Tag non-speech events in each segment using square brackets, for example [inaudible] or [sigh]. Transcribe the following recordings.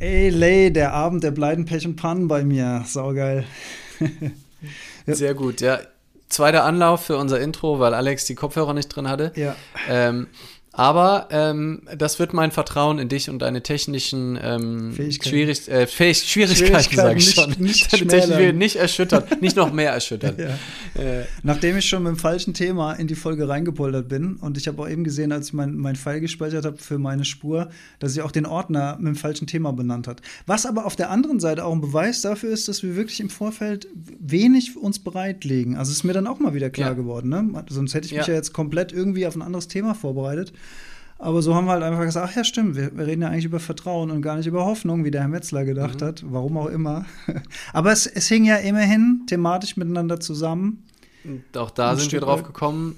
Ey, Lay, der Abend der Pleiten, Pech und Pannen bei mir. Saugeil. [laughs] Sehr gut, ja. Zweiter Anlauf für unser Intro, weil Alex die Kopfhörer nicht drin hatte. Ja. Ähm, aber ähm, das wird mein Vertrauen in dich und deine technischen ähm, Fähigkeiten. Schwierig äh, Fähig Schwierigkeiten, sage ich Schwierigkeiten schon. nicht- [laughs] nicht Deine nicht erschüttern, nicht noch mehr erschüttern. [laughs] Ja. Äh, Nachdem ich schon mit dem falschen Thema in die Folge reingepoltert bin und ich habe auch eben gesehen, als ich mein, mein File gespeichert habe für meine Spur, dass ich auch den Ordner mit dem falschen Thema benannt hat. Was aber auf der anderen Seite auch ein Beweis dafür ist, dass wir wirklich im Vorfeld wenig uns bereitlegen. Also ist mir dann auch mal wieder klar Ja. geworden. Ne? Sonst hätte ich mich Ja. ja jetzt komplett irgendwie auf ein anderes Thema vorbereitet. Aber so haben wir halt einfach gesagt, ach ja, stimmt, wir, wir reden ja eigentlich über Vertrauen und gar nicht über Hoffnung, wie der Herr Metzler gedacht hat, warum auch immer. [laughs] Aber es, es hing ja immerhin thematisch miteinander zusammen. und auch da Ein sind wir Stück drauf weit. gekommen.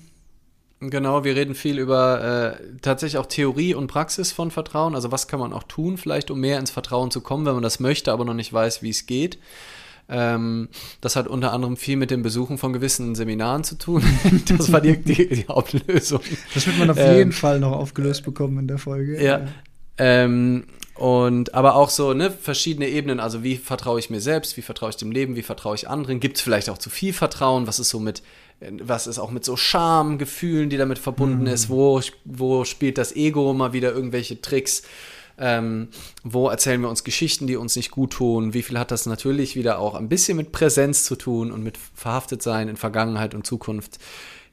Genau, wir reden viel über äh, tatsächlich auch Theorie und Praxis von Vertrauen. Also was kann man auch tun, vielleicht um mehr ins Vertrauen zu kommen, wenn man das möchte, aber noch nicht weiß, wie es geht. Ähm, das hat unter anderem viel mit dem Besuchen von gewissen Seminaren zu tun. [laughs] das war die, die, die Hauptlösung. Das wird man auf Ähm, jeden Fall noch aufgelöst bekommen in der Folge. Ja. Ähm, und aber auch so, ne, verschiedene Ebenen, also wie vertraue ich mir selbst, wie vertraue ich dem Leben, wie vertraue ich anderen, gibt es vielleicht auch zu viel Vertrauen, was ist so mit, was ist auch mit so Scham, Gefühlen, die damit verbunden ist, wo, wo spielt das Ego mal wieder irgendwelche Tricks, ähm, wo erzählen wir uns Geschichten, die uns nicht gut tun, wie viel hat das natürlich wieder auch ein bisschen mit Präsenz zu tun und mit Verhaftetsein in Vergangenheit und Zukunft.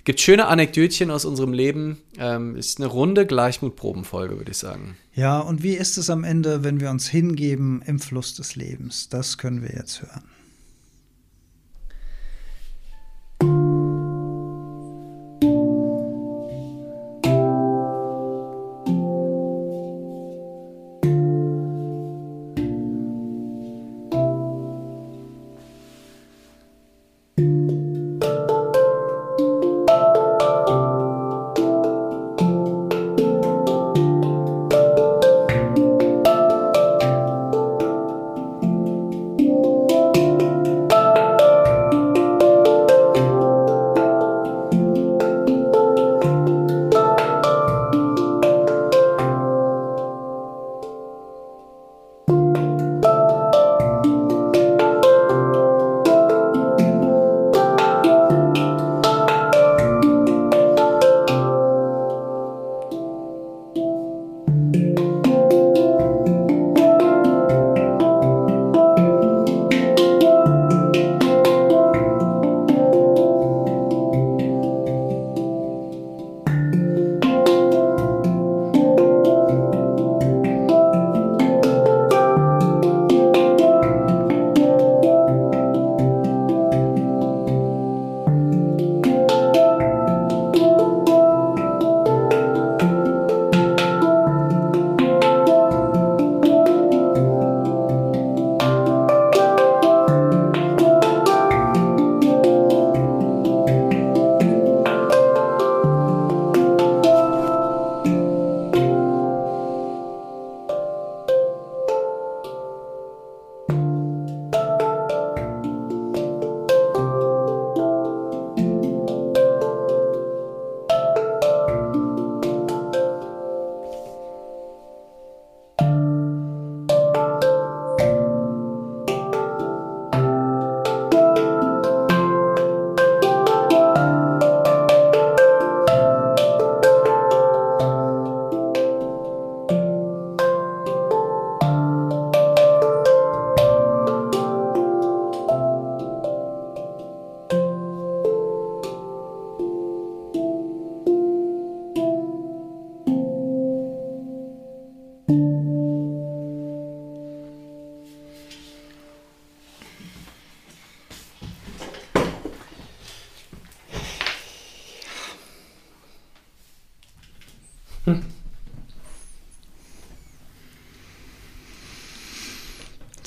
Gibt schöne Anekdötchen aus unserem Leben. Ähm, ist eine runde Gleichmutprobenfolge, würde ich sagen. ja, und wie ist es am Ende, wenn wir uns hingeben im Fluss des Lebens? Das können wir jetzt hören.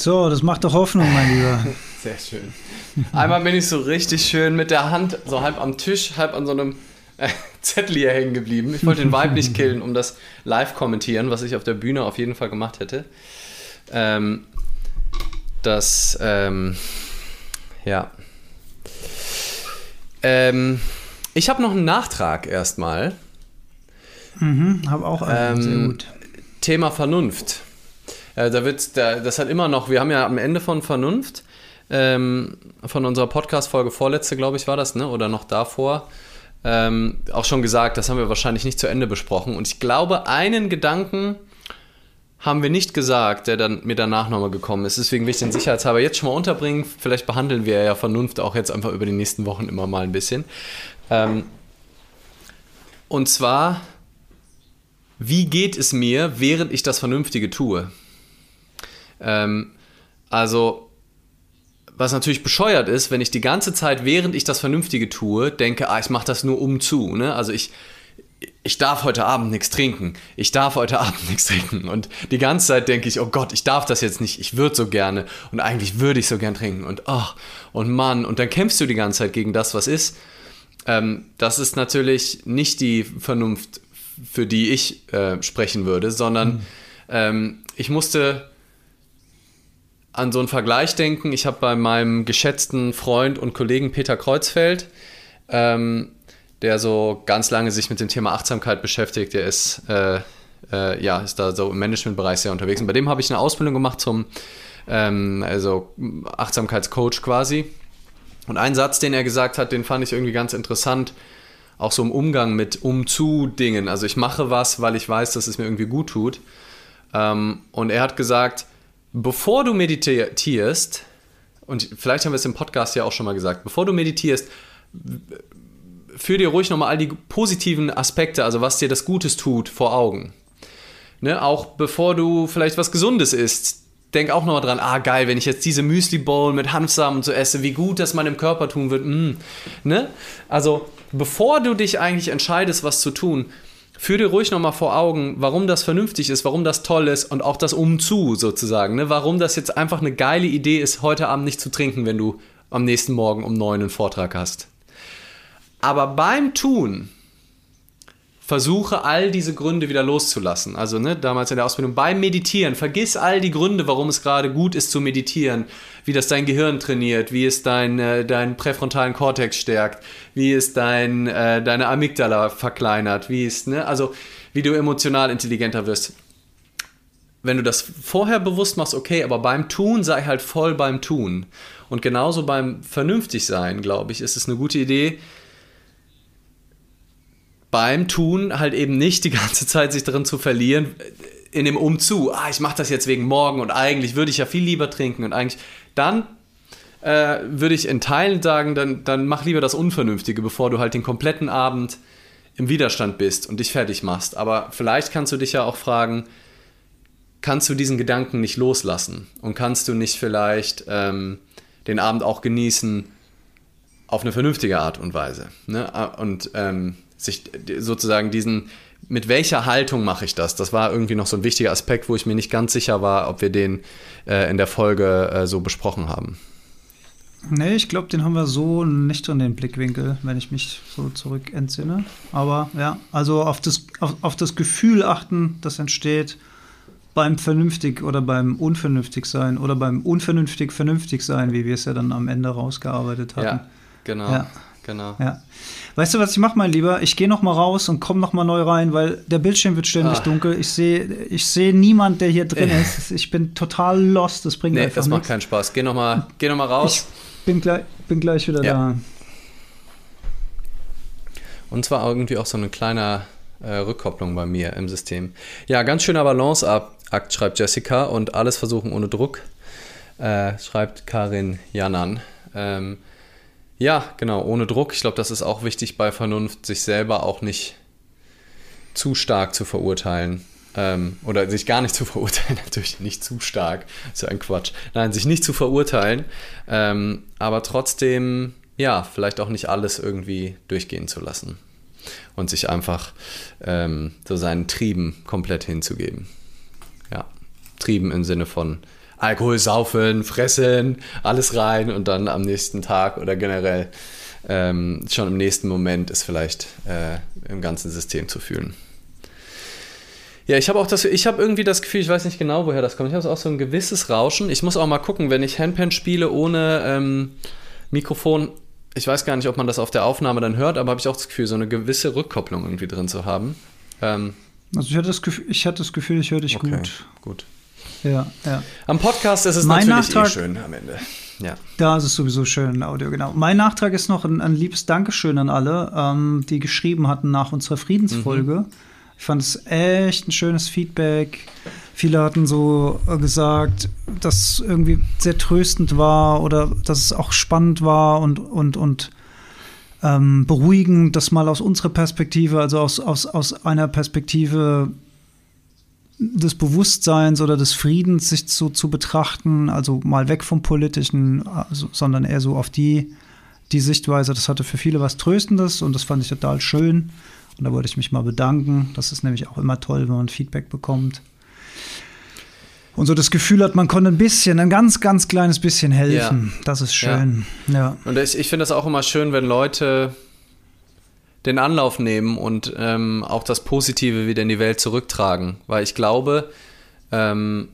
So, das macht doch Hoffnung, mein Lieber. [laughs] Sehr schön. Einmal bin ich so richtig schön mit der Hand so halb am Tisch, halb an so einem äh, [laughs] Zettel hier hängen geblieben. Ich wollte den Vibe nicht killen, um das live kommentieren, was ich auf der Bühne auf jeden Fall gemacht hätte. Ähm, das, ähm, ja. Ähm, ich habe noch einen Nachtrag erstmal. Mhm, hab auch einen, sehr Ähm, gut. Thema Vernunft. Äh, da wird, da, das hat immer noch, wir haben ja am Ende von Vernunft, ähm, von unserer Podcast-Folge vorletzte, glaube ich, war das, ne? Oder noch davor, ähm, auch schon gesagt, das haben wir wahrscheinlich nicht zu Ende besprochen. Und ich glaube, einen Gedanken haben wir nicht gesagt, der dann mir danach nochmal gekommen ist. Deswegen will ich den sicherheitshalber jetzt schon mal unterbringen. Vielleicht behandeln wir ja Vernunft auch jetzt einfach über die nächsten Wochen immer mal ein bisschen. Ähm, und zwar, wie geht es mir, während ich das Vernünftige tue? Ähm, also, was natürlich bescheuert ist, wenn ich die ganze Zeit, während ich das Vernünftige tue, denke, ah, ich mache das nur um zu. Ne? Also ich, ich darf heute Abend nichts trinken. Ich darf heute Abend [laughs] nichts trinken. Und die ganze Zeit denke ich, oh Gott, ich darf das jetzt nicht. Ich würde so gerne. Und eigentlich würde ich so gern trinken. Und ach, und Mann. Und dann kämpfst du die ganze Zeit gegen das, was ist. Ähm, das ist natürlich nicht die Vernunft, für die ich äh, sprechen würde, sondern mhm. ähm, ich musste an so einen Vergleich denken. Ich habe bei meinem geschätzten Freund und Kollegen Peter Kreuzfeld, ähm, der so ganz lange sich mit dem Thema Achtsamkeit beschäftigt, der ist, äh, äh, ja, ist da so im Managementbereich sehr unterwegs. Und bei dem habe ich eine Ausbildung gemacht zum ähm, also Achtsamkeitscoach quasi. Und ein Satz, den er gesagt hat, den fand ich irgendwie ganz interessant, auch so im Umgang mit Umzu-Dingen. Also ich mache was, weil ich weiß, dass es mir irgendwie gut tut. Ähm, und er hat gesagt, bevor du meditierst, und vielleicht haben wir es im Podcast ja auch schon mal gesagt, bevor du meditierst, führ dir ruhig nochmal all die positiven Aspekte, also was dir das Gutes tut, vor Augen. Ne? Auch bevor du vielleicht was Gesundes isst, denk auch nochmal dran, ah geil, wenn ich jetzt diese Müsli-Bowl mit Hanfsamen so esse, wie gut das meinem Körper tun wird. Mm. Ne? Also bevor du dich eigentlich entscheidest, was zu tun, führ dir ruhig nochmal vor Augen, warum das vernünftig ist, warum das toll ist und auch das Umzu sozusagen. Ne? Warum das jetzt einfach eine geile Idee ist, heute Abend nicht zu trinken, wenn du am nächsten Morgen um neun einen Vortrag hast. Aber beim Tun versuche all diese Gründe wieder loszulassen. Also ne, damals in der Ausbildung beim Meditieren, vergiss all die Gründe, warum es gerade gut ist zu meditieren, wie das dein Gehirn trainiert, wie es dein, äh, deinen präfrontalen Kortex stärkt, wie es dein, äh, deine Amygdala verkleinert, wie es, ne, also wie du emotional intelligenter wirst. Wenn du das vorher bewusst machst, okay, aber beim Tun sei halt voll beim Tun. Und genauso beim Vernünftigsein, glaube ich, ist es eine gute Idee, beim Tun halt eben nicht die ganze Zeit sich darin zu verlieren, in dem Umzu, ah, ich mache das jetzt wegen morgen und eigentlich würde ich ja viel lieber trinken und eigentlich, dann äh, würde ich in Teilen sagen, dann, dann mach lieber das Unvernünftige, bevor du halt den kompletten Abend im Widerstand bist und dich fertig machst. Aber vielleicht kannst du dich ja auch fragen, kannst du diesen Gedanken nicht loslassen und kannst du nicht vielleicht ähm, den Abend auch genießen auf eine vernünftige Art und Weise. Ne? Und ähm, sich sozusagen diesen, mit welcher Haltung mache ich das? Das war irgendwie noch so ein wichtiger Aspekt, wo ich mir nicht ganz sicher war, ob wir den äh, in der Folge äh, so besprochen haben. Nee, ich glaube, den haben wir so nicht in den Blickwinkel, wenn ich mich so zurück entsinne. Aber ja, also auf das, auf, auf das Gefühl achten, das entsteht beim vernünftig oder beim unvernünftig sein oder beim unvernünftig vernünftig sein, wie wir es ja dann am Ende rausgearbeitet hatten. Ja, genau. Ja. Genau. Ja. Weißt du, was ich mache, mein Lieber? Ich gehe noch mal raus und komme noch mal neu rein, weil der Bildschirm wird ständig ah. dunkel. Ich sehe ich seh niemand, der hier drin [laughs] ist. Ich bin total lost. Das bringt nee, einfach das macht keinen Spaß. Geh noch mal, geh noch mal raus. Ich bin gleich, bin gleich wieder ja. da. Und zwar irgendwie auch so eine kleine äh, Rückkopplung bei mir im System. Ja, ganz schöner Balanceakt, schreibt Jessica. Und alles versuchen ohne Druck, äh, schreibt Karin Janan. Ähm, ja, genau, ohne Druck. Ich glaube, das ist auch wichtig bei Vernunft, sich selber auch nicht zu stark zu verurteilen. Ähm, oder sich gar nicht zu [laughs] verurteilen, natürlich nicht zu stark, ist ja ein Quatsch. Nein, sich nicht zu verurteilen, ähm, aber trotzdem, ja, vielleicht auch nicht alles irgendwie durchgehen zu lassen und sich einfach ähm, so seinen Trieben komplett hinzugeben. Ja, Trieben im Sinne von Alkohol saufen, fressen, alles rein und dann am nächsten Tag oder generell ähm, schon im nächsten Moment ist vielleicht äh, im ganzen System zu fühlen. Ja, ich habe auch das, ich habe irgendwie das Gefühl, ich weiß nicht genau, woher das kommt. Ich habe auch so ein gewisses Rauschen. Ich muss auch mal gucken, wenn ich Handpan spiele ohne ähm, Mikrofon. Ich weiß gar nicht, ob man das auf der Aufnahme dann hört, aber habe ich auch das Gefühl, so eine gewisse Rückkopplung irgendwie drin zu haben. Ähm, also ich hatte das Gefühl, ich, hatte das Gefühl, ich höre dich okay, gut. Gut. Ja, ja. Am Podcast ist es Mein natürlich Nachtrag- eh schön am Ende. Ja. Da ist es sowieso schön in Audio, genau. Mein Nachtrag ist noch ein, ein liebes Dankeschön an alle, ähm, die geschrieben hatten nach unserer Friedensfolge. Ich fand es echt ein schönes Feedback. Viele hatten so äh, gesagt, dass es irgendwie sehr tröstend war oder dass es auch spannend war und, und, und ähm, beruhigend, das mal aus unserer Perspektive, also aus, aus, aus einer Perspektive des Bewusstseins oder des Friedens sich so zu betrachten, also mal weg vom Politischen, also, sondern eher so auf die, die Sichtweise. Das hatte für viele was Tröstendes und das fand ich total schön. Und da wollte ich mich mal bedanken. Das ist nämlich auch immer toll, wenn man Feedback bekommt. Und so das Gefühl hat, man konnte ein bisschen, ein ganz, ganz kleines bisschen helfen. Das ist schön. Ja. Und ich, ich finde das auch immer schön, wenn Leute den Anlauf nehmen und ähm, auch das Positive wieder in die Welt zurücktragen. Weil ich glaube, ähm,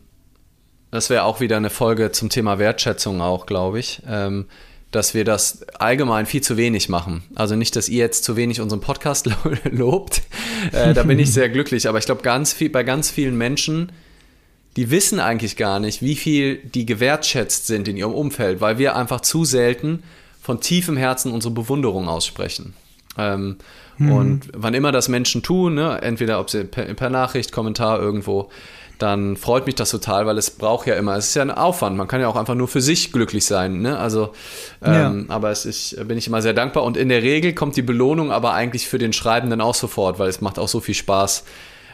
das wäre auch wieder eine Folge zum Thema Wertschätzung auch, glaube ich, ähm, dass wir das allgemein viel zu wenig machen. Also nicht, dass ihr jetzt zu wenig unseren Podcast lo [laughs] lobt. Äh, da bin ich sehr glücklich. Aber ich glaube, ganz viel, bei ganz vielen Menschen, die wissen eigentlich gar nicht, wie viel die gewertschätzt sind in ihrem Umfeld, weil wir einfach zu selten von tiefem Herzen unsere Bewunderung aussprechen. Ähm, Und wann immer das Menschen tun, ne, entweder ob sie per, per Nachricht, Kommentar irgendwo, dann freut mich das total, weil es braucht ja immer, es ist ja ein Aufwand, man kann ja auch einfach nur für sich glücklich sein, ne? Also, ähm, aber es ist, bin ich immer sehr dankbar und in der Regel kommt die Belohnung aber eigentlich für den Schreibenden auch sofort, weil es macht auch so viel Spaß,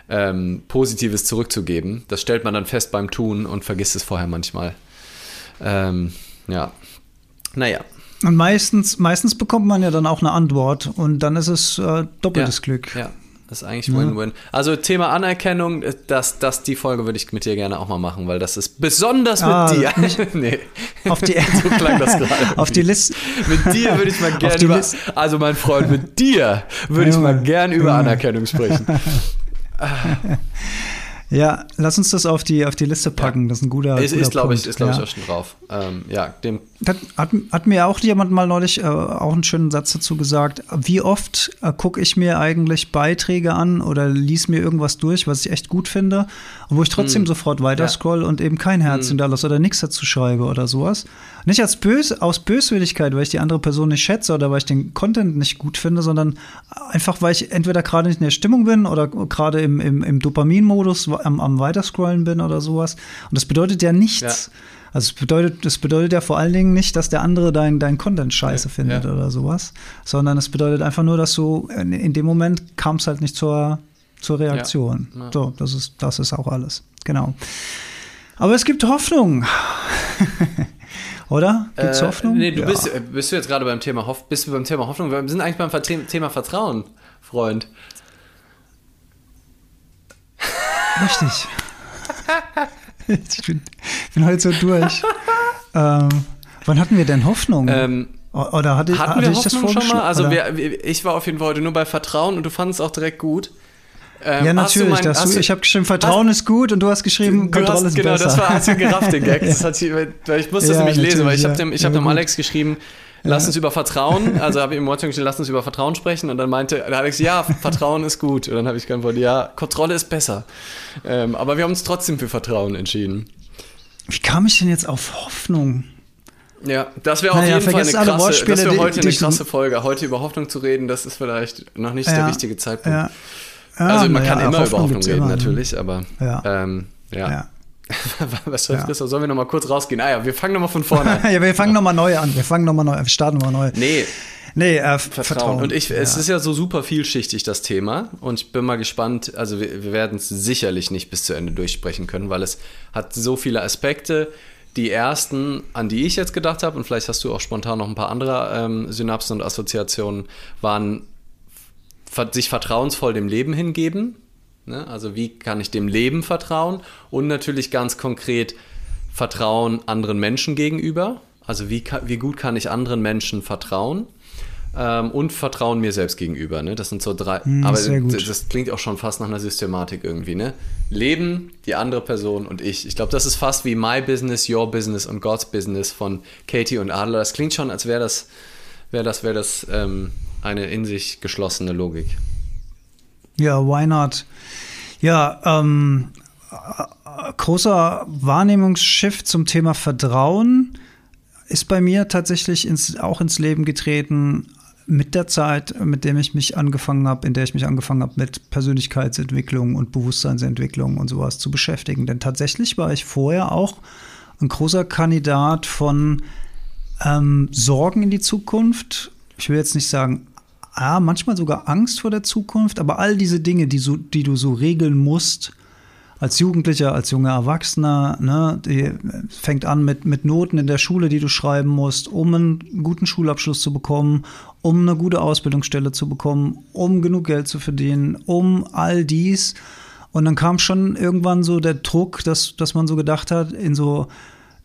ähm, Positives zurückzugeben. Das stellt man dann fest beim Tun und vergisst es vorher manchmal. Ähm, ja. Naja. Und meistens, meistens bekommt man ja dann auch eine Antwort und dann ist es äh, doppeltes ja, Glück. Ja, das ist eigentlich Win-Win. Also Thema Anerkennung, äh, das, das, die Folge würde ich mit dir gerne auch mal machen, weil das ist besonders Ah, mit dir. nicht- [laughs] nee. Auf die, [laughs] So klang das gerade. [laughs] auf die Liste. Mit dir würde ich mal gerne über, also mein Freund, mit dir würde ich mal gerne über. Anerkennung sprechen. Ja, lass uns das auf die, auf die Liste packen. Das ist ein guter, ist, guter ist glaube ich, ist, glaub ich, ja. auch schon drauf. Ähm, ja, dem, Hat, hat, hat mir auch jemand mal neulich äh, auch einen schönen Satz dazu gesagt. Wie oft äh, gucke ich mir eigentlich Beiträge an oder lies mir irgendwas durch, was ich echt gut finde, und wo ich trotzdem Hm. sofort weiter scroll und eben kein Herz hinterlasse oder nichts dazu schreibe oder sowas. Nicht als bös, aus Böswilligkeit, weil ich die andere Person nicht schätze oder weil ich den Content nicht gut finde, sondern einfach, weil ich entweder gerade nicht in der Stimmung bin oder gerade im, im, im Dopaminmodus am, am Weiterscrollen bin oder sowas. Und das bedeutet ja nichts. Also es bedeutet, das bedeutet ja vor allen Dingen nicht, dass der andere dein, dein Content scheiße Ja, findet ja. oder sowas, sondern es bedeutet einfach nur, dass du in, in dem Moment kam es halt nicht zur, zur Reaktion. Ja. So, das ist, das ist auch alles. Genau. Aber es gibt Hoffnung. [laughs] Oder? Gibt's Äh, Hoffnung? Nee, du Ja. bist, äh, bist du jetzt gerade beim Thema Hoff, bist du beim Thema Hoffnung? Wir sind eigentlich beim Thema Vertrauen, Freund. Richtig. [laughs] [laughs] ich bin, bin heute so durch. ähm, wann hatten wir denn Hoffnung? Ähm, Oder hatte, hatten hatte wir ich das Hoffnung schon mal? Also wir, ich war auf jeden Fall heute nur bei Vertrauen und du fandest es auch direkt gut. Ähm, ja, hast du natürlich. mein- das hast du, du- ich habe geschrieben, Vertrauen ist gut und du hast geschrieben, Du Kontrolle hast, ist genau, besser. das war als wir gerafft den Gag. [laughs] Das hat, ich musste das Ja, nämlich lesen, weil ich habe natürlich, dem, ich ja. hab dem Ja. Alex geschrieben, lass uns über Vertrauen, also habe ich im WhatsApp geschrieben, lass uns über Vertrauen sprechen und dann meinte der Alex, ja, Vertrauen ist gut. Und dann habe ich geantwortet, ja, Kontrolle ist besser. Ähm, aber wir haben uns trotzdem für Vertrauen entschieden. Wie kam ich denn jetzt auf Hoffnung? Ja, das wäre auf Naja, jeden Fall eine krasse, Wortspiele, das wäre die- heute die eine ich so- krasse Folge. Heute über Hoffnung zu reden, das ist vielleicht noch nicht der Ja, richtige Zeitpunkt. Ja. Ja, also man na kann ja, immer über Hoffnung reden, immer, ne? natürlich, aber Ja. ähm, ja. Ja. [laughs] Was soll Ja. Christoph? Sollen wir nochmal kurz rausgehen? Ah ja, wir fangen nochmal von vorne an. [laughs] ja, wir fangen nochmal neu an. Wir fangen nochmal neu an. Wir starten nochmal neu. Nee, Nee, äh, Vertrauen. Vertrauen. Und ich, es ja. ist ja so super vielschichtig, das Thema. Und ich bin mal gespannt, also wir, wir werden es sicherlich nicht bis zu Ende durchsprechen können, weil es hat so viele Aspekte. Die ersten, an die ich jetzt gedacht habe, und vielleicht hast du auch spontan noch ein paar andere ähm, Synapsen und Assoziationen, waren sich vertrauensvoll dem Leben hingeben. Ne? Also wie kann ich dem Leben vertrauen? Und natürlich ganz konkret Vertrauen anderen Menschen gegenüber. Also wie, wie gut kann ich anderen Menschen vertrauen? Ähm, und Vertrauen mir selbst gegenüber. Ne? Das sind so drei. aber sehr gut. Das, das klingt auch schon fast nach einer Systematik irgendwie. Ne? Leben, die andere Person und ich. Ich glaube, das ist fast wie My Business, Your Business und God's Business von Katie und Adler. Das klingt schon, als wäre das, wäre das, wäre das ähm, eine in sich geschlossene Logik. Ja, why not? Ja, ähm, äh, großer Wahrnehmungsschiff zum Thema Vertrauen ist bei mir tatsächlich ins, auch ins Leben getreten mit der Zeit, mit der ich mich angefangen habe, in der ich mich angefangen habe, mit Persönlichkeitsentwicklung und Bewusstseinsentwicklung und sowas zu beschäftigen. Denn tatsächlich war ich vorher auch ein großer Kandidat von ähm, Sorgen in die Zukunft. Ich will jetzt nicht sagen, ah, manchmal sogar Angst vor der Zukunft, aber all diese Dinge, die, so, die du so regeln musst, als Jugendlicher, als junger Erwachsener, ne, die fängt an mit, mit Noten in der Schule, die du schreiben musst, um einen guten Schulabschluss zu bekommen, um eine gute Ausbildungsstelle zu bekommen, um genug Geld zu verdienen, um all dies. Und dann kam schon irgendwann so der Druck, dass, dass man so gedacht hat, in so,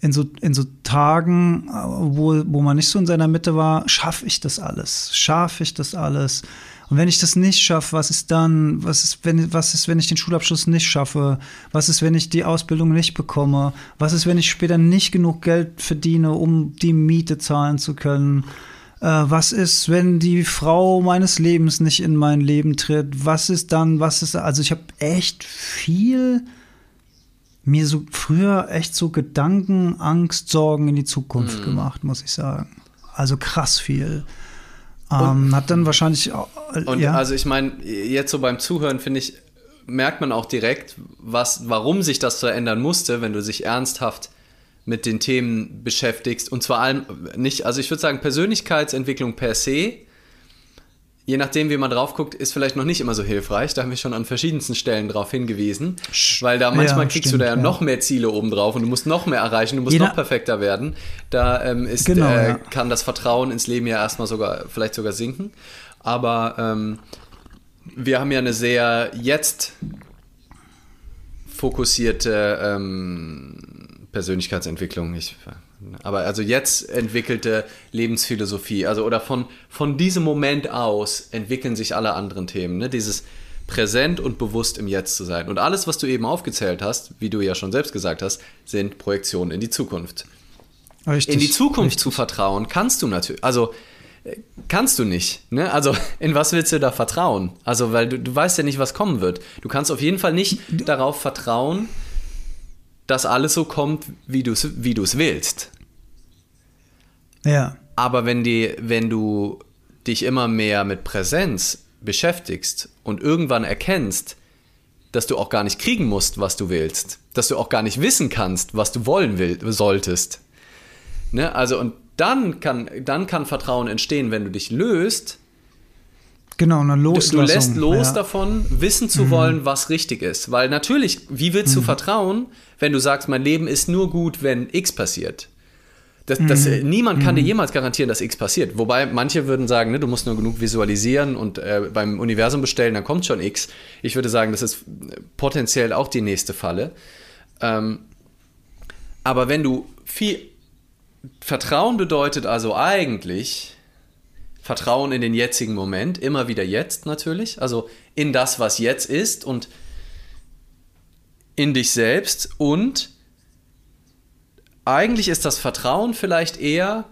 in so, in so Tagen, wo, wo man nicht so in seiner Mitte war, schaffe ich das alles? Schaffe ich das alles? Und wenn ich das nicht schaffe, was ist dann? Was ist, wenn, was ist, wenn ich den Schulabschluss nicht schaffe? Was ist, wenn ich die Ausbildung nicht bekomme? Was ist, wenn ich später nicht genug Geld verdiene, um die Miete zahlen zu können? Äh, was ist, wenn die Frau meines Lebens nicht in mein Leben tritt? Was ist dann, was ist, also ich habe echt viel mir so früher echt so Gedanken, Angst, Sorgen in die Zukunft mhm. gemacht, muss ich sagen. Also krass viel. Ähm, hat dann wahrscheinlich. Äh, und ja. also ich meine, jetzt so beim Zuhören finde ich, merkt man auch direkt, was, warum sich das so ändern musste, wenn du sich ernsthaft mit den Themen beschäftigst. Und zwar allem nicht, also ich würde sagen, Persönlichkeitsentwicklung per se je nachdem, wie man drauf guckt, ist vielleicht noch nicht immer so hilfreich. Da haben wir schon an verschiedensten Stellen drauf hingewiesen. Weil da manchmal ja, kriegst stimmt, du da ja, ja, noch mehr Ziele oben drauf und du musst noch mehr erreichen, du musst je noch perfekter werden. Da ähm, ist, genau, äh, ja. kann das Vertrauen ins Leben ja erstmal sogar, vielleicht sogar sinken. Aber ähm, wir haben ja eine sehr jetzt fokussierte ähm, Persönlichkeitsentwicklung. Ich aber also jetzt entwickelte Lebensphilosophie, also oder von, von diesem Moment aus entwickeln sich alle anderen Themen. Ne? Dieses präsent und bewusst im Jetzt zu sein. Und alles, was du eben aufgezählt hast, wie du ja schon selbst gesagt hast, sind Projektionen in die Zukunft. Richtig, in die Zukunft richtig. zu vertrauen kannst du natürlich, also äh, kannst du nicht. Ne? Also [laughs] in was willst du da vertrauen? Also weil du, du weißt ja nicht, was kommen wird. Du kannst auf jeden Fall nicht darauf vertrauen, dass alles so kommt, wie du es wie willst. Ja. Aber wenn, die, wenn du dich immer mehr mit Präsenz beschäftigst und irgendwann erkennst, dass du auch gar nicht kriegen musst, was du willst, dass du auch gar nicht wissen kannst, was du wollen will, solltest. Ne? Also und dann kann, dann kann Vertrauen entstehen, wenn du dich löst Genau, eine Loslassung. Du, lässt los ja. davon, wissen zu mhm. wollen, was richtig ist. Weil natürlich, wie willst du mhm. vertrauen, wenn du sagst, mein Leben ist nur gut, wenn X passiert? Das, das, mhm. Niemand kann dir mhm. jemals garantieren, dass X passiert. Wobei manche würden sagen, ne, du musst nur genug visualisieren und äh, beim Universum bestellen, dann kommt schon X. Ich würde sagen, das ist potenziell auch die nächste Falle. Ähm, aber wenn du viel Vertrauen bedeutet also eigentlich, Vertrauen in den jetzigen Moment, immer wieder jetzt natürlich, also in das, was jetzt ist und in dich selbst und eigentlich ist das Vertrauen vielleicht eher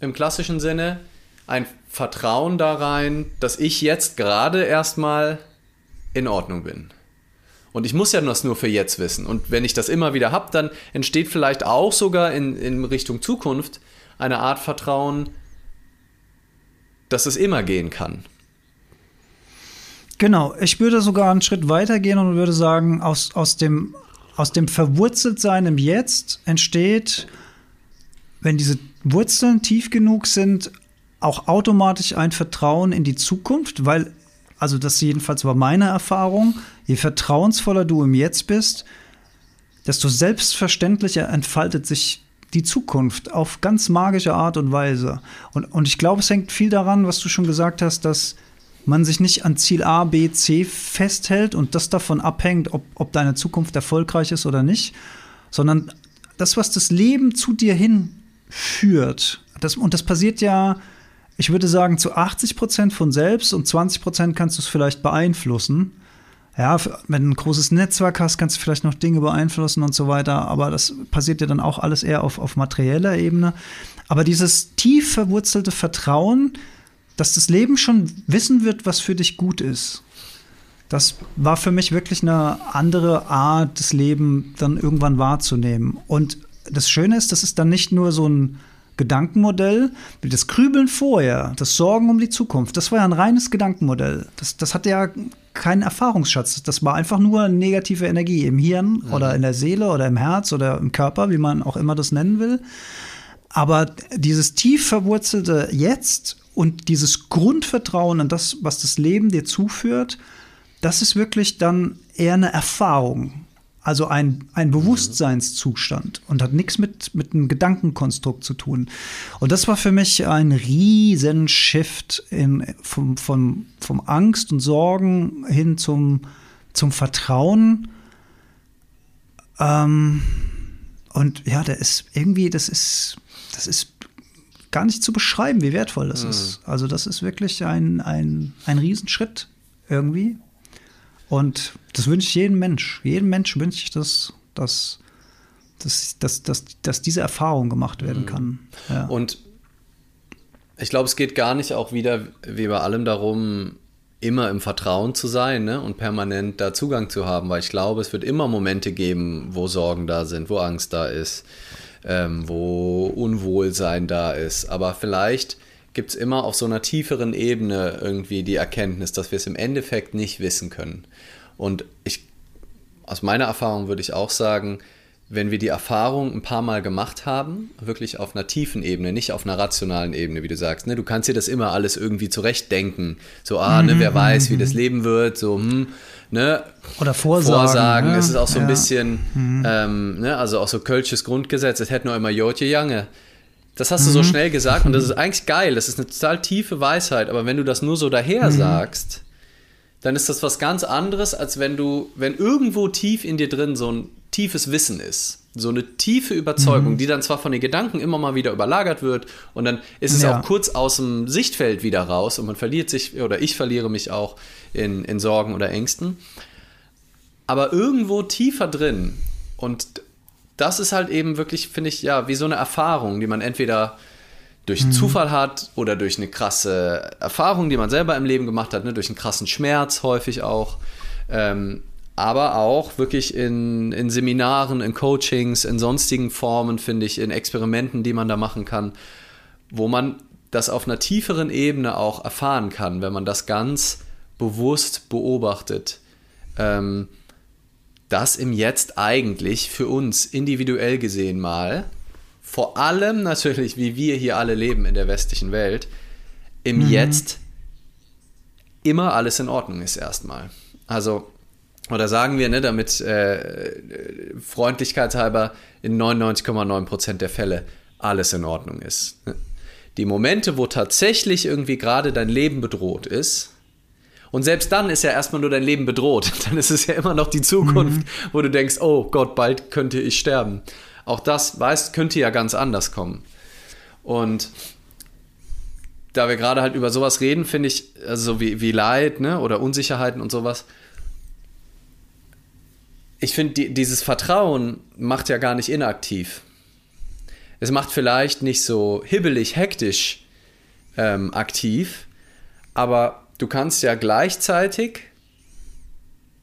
im klassischen Sinne ein Vertrauen da rein, dass ich jetzt gerade erstmal in Ordnung bin. Und ich muss ja das nur für jetzt wissen. Und wenn ich das immer wieder habe, dann entsteht vielleicht auch sogar in, in Richtung Zukunft eine Art Vertrauen, dass es immer gehen kann. Genau, ich würde sogar einen Schritt weiter gehen und würde sagen, aus, aus, dem, aus dem Verwurzeltsein im Jetzt entsteht, wenn diese Wurzeln tief genug sind, auch automatisch ein Vertrauen in die Zukunft, weil, also das jedenfalls war meine Erfahrung, je vertrauensvoller du im Jetzt bist, desto selbstverständlicher entfaltet sich die Zukunft auf ganz magische Art und Weise. Und, und ich glaube, es hängt viel daran, was du schon gesagt hast, dass man sich nicht an Ziel A, B, C festhält und das davon abhängt, ob, ob deine Zukunft erfolgreich ist oder nicht, sondern das, was das Leben zu dir hinführt. Das, und das passiert ja, ich würde sagen, zu 80 Prozent von selbst und 20 Prozent kannst du es vielleicht beeinflussen ja, wenn du ein großes Netzwerk hast, kannst du vielleicht noch Dinge beeinflussen und so weiter, aber das passiert ja dann auch alles eher auf, auf materieller Ebene. Aber dieses tief verwurzelte Vertrauen, dass das Leben schon wissen wird, was für dich gut ist. das war für mich wirklich eine andere Art, das Leben dann irgendwann wahrzunehmen. Und das Schöne ist, das ist dann nicht nur so ein Gedankenmodell, das Krübeln vorher, das Sorgen um die Zukunft, das war ja ein reines Gedankenmodell. Das, das hatte ja keinen Erfahrungsschatz. Das war einfach nur negative Energie im Hirn mhm. oder in der Seele oder im Herz oder im Körper, wie man auch immer das nennen will. Aber dieses tief verwurzelte Jetzt und dieses Grundvertrauen an das, was das Leben dir zuführt, das ist wirklich dann eher eine Erfahrung. Also ein, ein Bewusstseinszustand und hat nichts mit, mit einem Gedankenkonstrukt zu tun. Und das war für mich ein riesen Shift in, vom, vom, vom Angst und Sorgen hin zum, zum Vertrauen. Ähm, und ja, der ist irgendwie, das ist, das ist gar nicht zu beschreiben, wie wertvoll das mhm. ist. Also das ist wirklich ein, ein, ein Riesenschritt irgendwie. Und das wünsche ich jedem Mensch. Jedem Mensch wünsche ich das, dass, dass, dass, dass, dass diese Erfahrung gemacht werden mhm. kann. Ja. Und ich glaube, es geht gar nicht auch wieder wie bei allem darum, immer im Vertrauen zu sein ne? und permanent da Zugang zu haben, weil ich glaube, es wird immer Momente geben, wo Sorgen da sind, wo Angst da ist, ähm, wo Unwohlsein da ist. Aber vielleicht gibt es immer auf so einer tieferen Ebene irgendwie die Erkenntnis, dass wir es im Endeffekt nicht wissen können. Und ich, aus meiner Erfahrung würde ich auch sagen, wenn wir die Erfahrung ein paar Mal gemacht haben, wirklich auf einer tiefen Ebene, nicht auf einer rationalen Ebene, wie du sagst, ne? du kannst dir das immer alles irgendwie zurechtdenken. So, ah, ne, wer weiß, wie das mhm. Leben wird, so, hm, ne? Oder Vorsagen. Vorsagen. Ja. Es ist auch so ein bisschen, mhm. ähm, ne? also auch so Kölsches Grundgesetz, es hätte nur immer Jotje Jange. Das hast du so mhm. schnell gesagt und das ist eigentlich geil. Das ist eine total tiefe Weisheit. Aber wenn du das nur so daher mhm. sagst, dann ist das was ganz anderes, als wenn du, wenn irgendwo tief in dir drin so ein tiefes Wissen ist. So eine tiefe Überzeugung, mhm. die dann zwar von den Gedanken immer mal wieder überlagert wird und dann ist es ja. auch kurz aus dem Sichtfeld wieder raus und man verliert sich, oder ich verliere mich auch in, in Sorgen oder Ängsten. Aber irgendwo tiefer drin und das ist halt eben wirklich, finde ich, ja, wie so eine Erfahrung, die man entweder durch mhm. Zufall hat oder durch eine krasse Erfahrung, die man selber im Leben gemacht hat, ne? durch einen krassen Schmerz häufig auch. Ähm, aber auch wirklich in, in Seminaren, in Coachings, in sonstigen Formen, finde ich, in Experimenten, die man da machen kann, wo man das auf einer tieferen Ebene auch erfahren kann, wenn man das ganz bewusst beobachtet. Ähm, dass im Jetzt eigentlich für uns individuell gesehen mal, vor allem natürlich, wie wir hier alle leben in der westlichen Welt, im mhm. Jetzt immer alles in Ordnung ist erstmal. Also, oder sagen wir, ne, damit äh, freundlichkeitshalber in 99,9% der Fälle alles in Ordnung ist. Die Momente, wo tatsächlich irgendwie gerade dein Leben bedroht ist, und selbst dann ist ja erstmal nur dein Leben bedroht. [laughs] Dann ist es ja immer noch die Zukunft, mhm. wo du denkst, oh Gott, bald könnte ich sterben. Auch das, weißt, könnte ja ganz anders kommen. Und da wir gerade halt über sowas reden, finde ich, also wie, wie Leid ne, oder Unsicherheiten und sowas, ich finde, die, dieses Vertrauen macht ja gar nicht inaktiv. Es macht vielleicht nicht so hibbelig, hektisch ähm, aktiv, aber du kannst ja gleichzeitig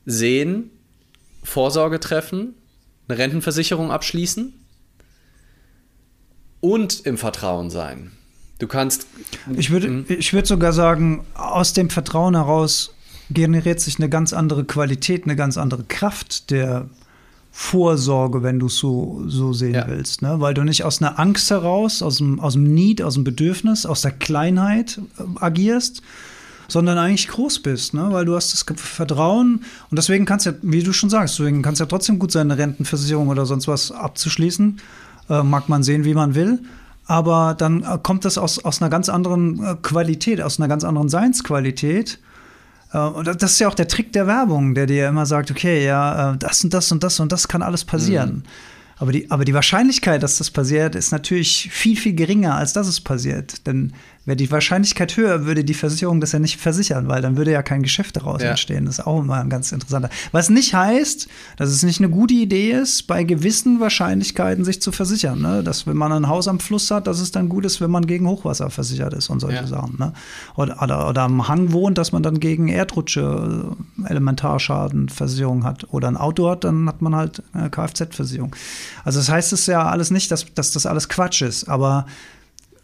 sehen, Vorsorge treffen, eine Rentenversicherung abschließen und im Vertrauen sein. Du kannst. Ich würde, hm? ich würde sogar sagen, aus dem Vertrauen heraus generiert sich eine ganz andere Qualität, eine ganz andere Kraft der Vorsorge, wenn du es so, so sehen ja. willst. Ne? Weil du nicht aus einer Angst heraus, aus dem, aus dem Need, aus dem Bedürfnis, aus der Kleinheit äh, agierst, sondern eigentlich groß bist, ne? weil du hast das Vertrauen und deswegen kannst ja, wie du schon sagst, deswegen kannst ja trotzdem gut sein, eine Rentenversicherung oder sonst was abzuschließen. Äh, mag man sehen, wie man will. Aber dann äh, kommt das aus, aus einer ganz anderen äh, Qualität, aus einer ganz anderen Seinsqualität. Äh, und das ist ja auch der Trick der Werbung, der dir immer sagt, okay, ja, das und das und das und das kann alles passieren. Mhm. Aber die, aber die Wahrscheinlichkeit, dass das passiert, ist natürlich viel, viel geringer, als dass es passiert. Denn wäre die Wahrscheinlichkeit höher, würde die Versicherung das ja nicht versichern, weil dann würde ja kein Geschäft daraus ja. entstehen. Das ist auch immer ein ganz interessanter. Was nicht heißt, dass es nicht eine gute Idee ist, bei gewissen Wahrscheinlichkeiten sich zu versichern. Ne? Dass, wenn man ein Haus am Fluss hat, dass es dann gut ist, wenn man gegen Hochwasser versichert ist und solche ja. Sachen. Ne? Oder, oder, oder, am Hang wohnt, dass man dann gegen Erdrutsche äh, Elementarschadenversicherung hat. Oder ein Auto hat, dann hat man halt eine Kfz-Versicherung. Also das heißt es ja alles nicht, dass, dass das alles Quatsch ist, aber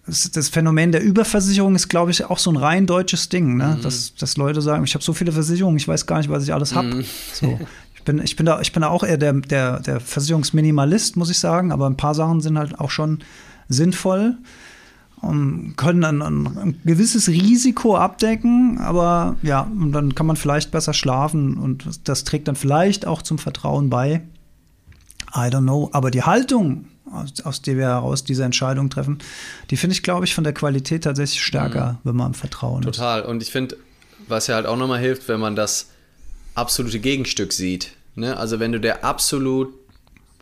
das Phänomen der Überversicherung ist, glaube ich, auch so ein rein deutsches Ding, ne? Mhm. dass, dass Leute sagen, ich habe so viele Versicherungen, ich weiß gar nicht, was ich alles habe. Mhm. So. Ich bin, ich, bin da, ich bin da auch eher der, der, der Versicherungsminimalist, muss ich sagen, aber ein paar Sachen sind halt auch schon sinnvoll und können ein, ein, gewisses Risiko abdecken, aber ja, und dann kann man vielleicht besser schlafen und das trägt dann vielleicht auch zum Vertrauen bei. I don't know. Aber die Haltung, aus, aus der wir heraus diese Entscheidung treffen, die finde ich, glaube ich, von der Qualität tatsächlich stärker, mhm. wenn man im Vertrauen Total. ist. Total. Und ich finde, was ja halt auch nochmal hilft, wenn man das absolute Gegenstück sieht. Ne? Also wenn du der absolut,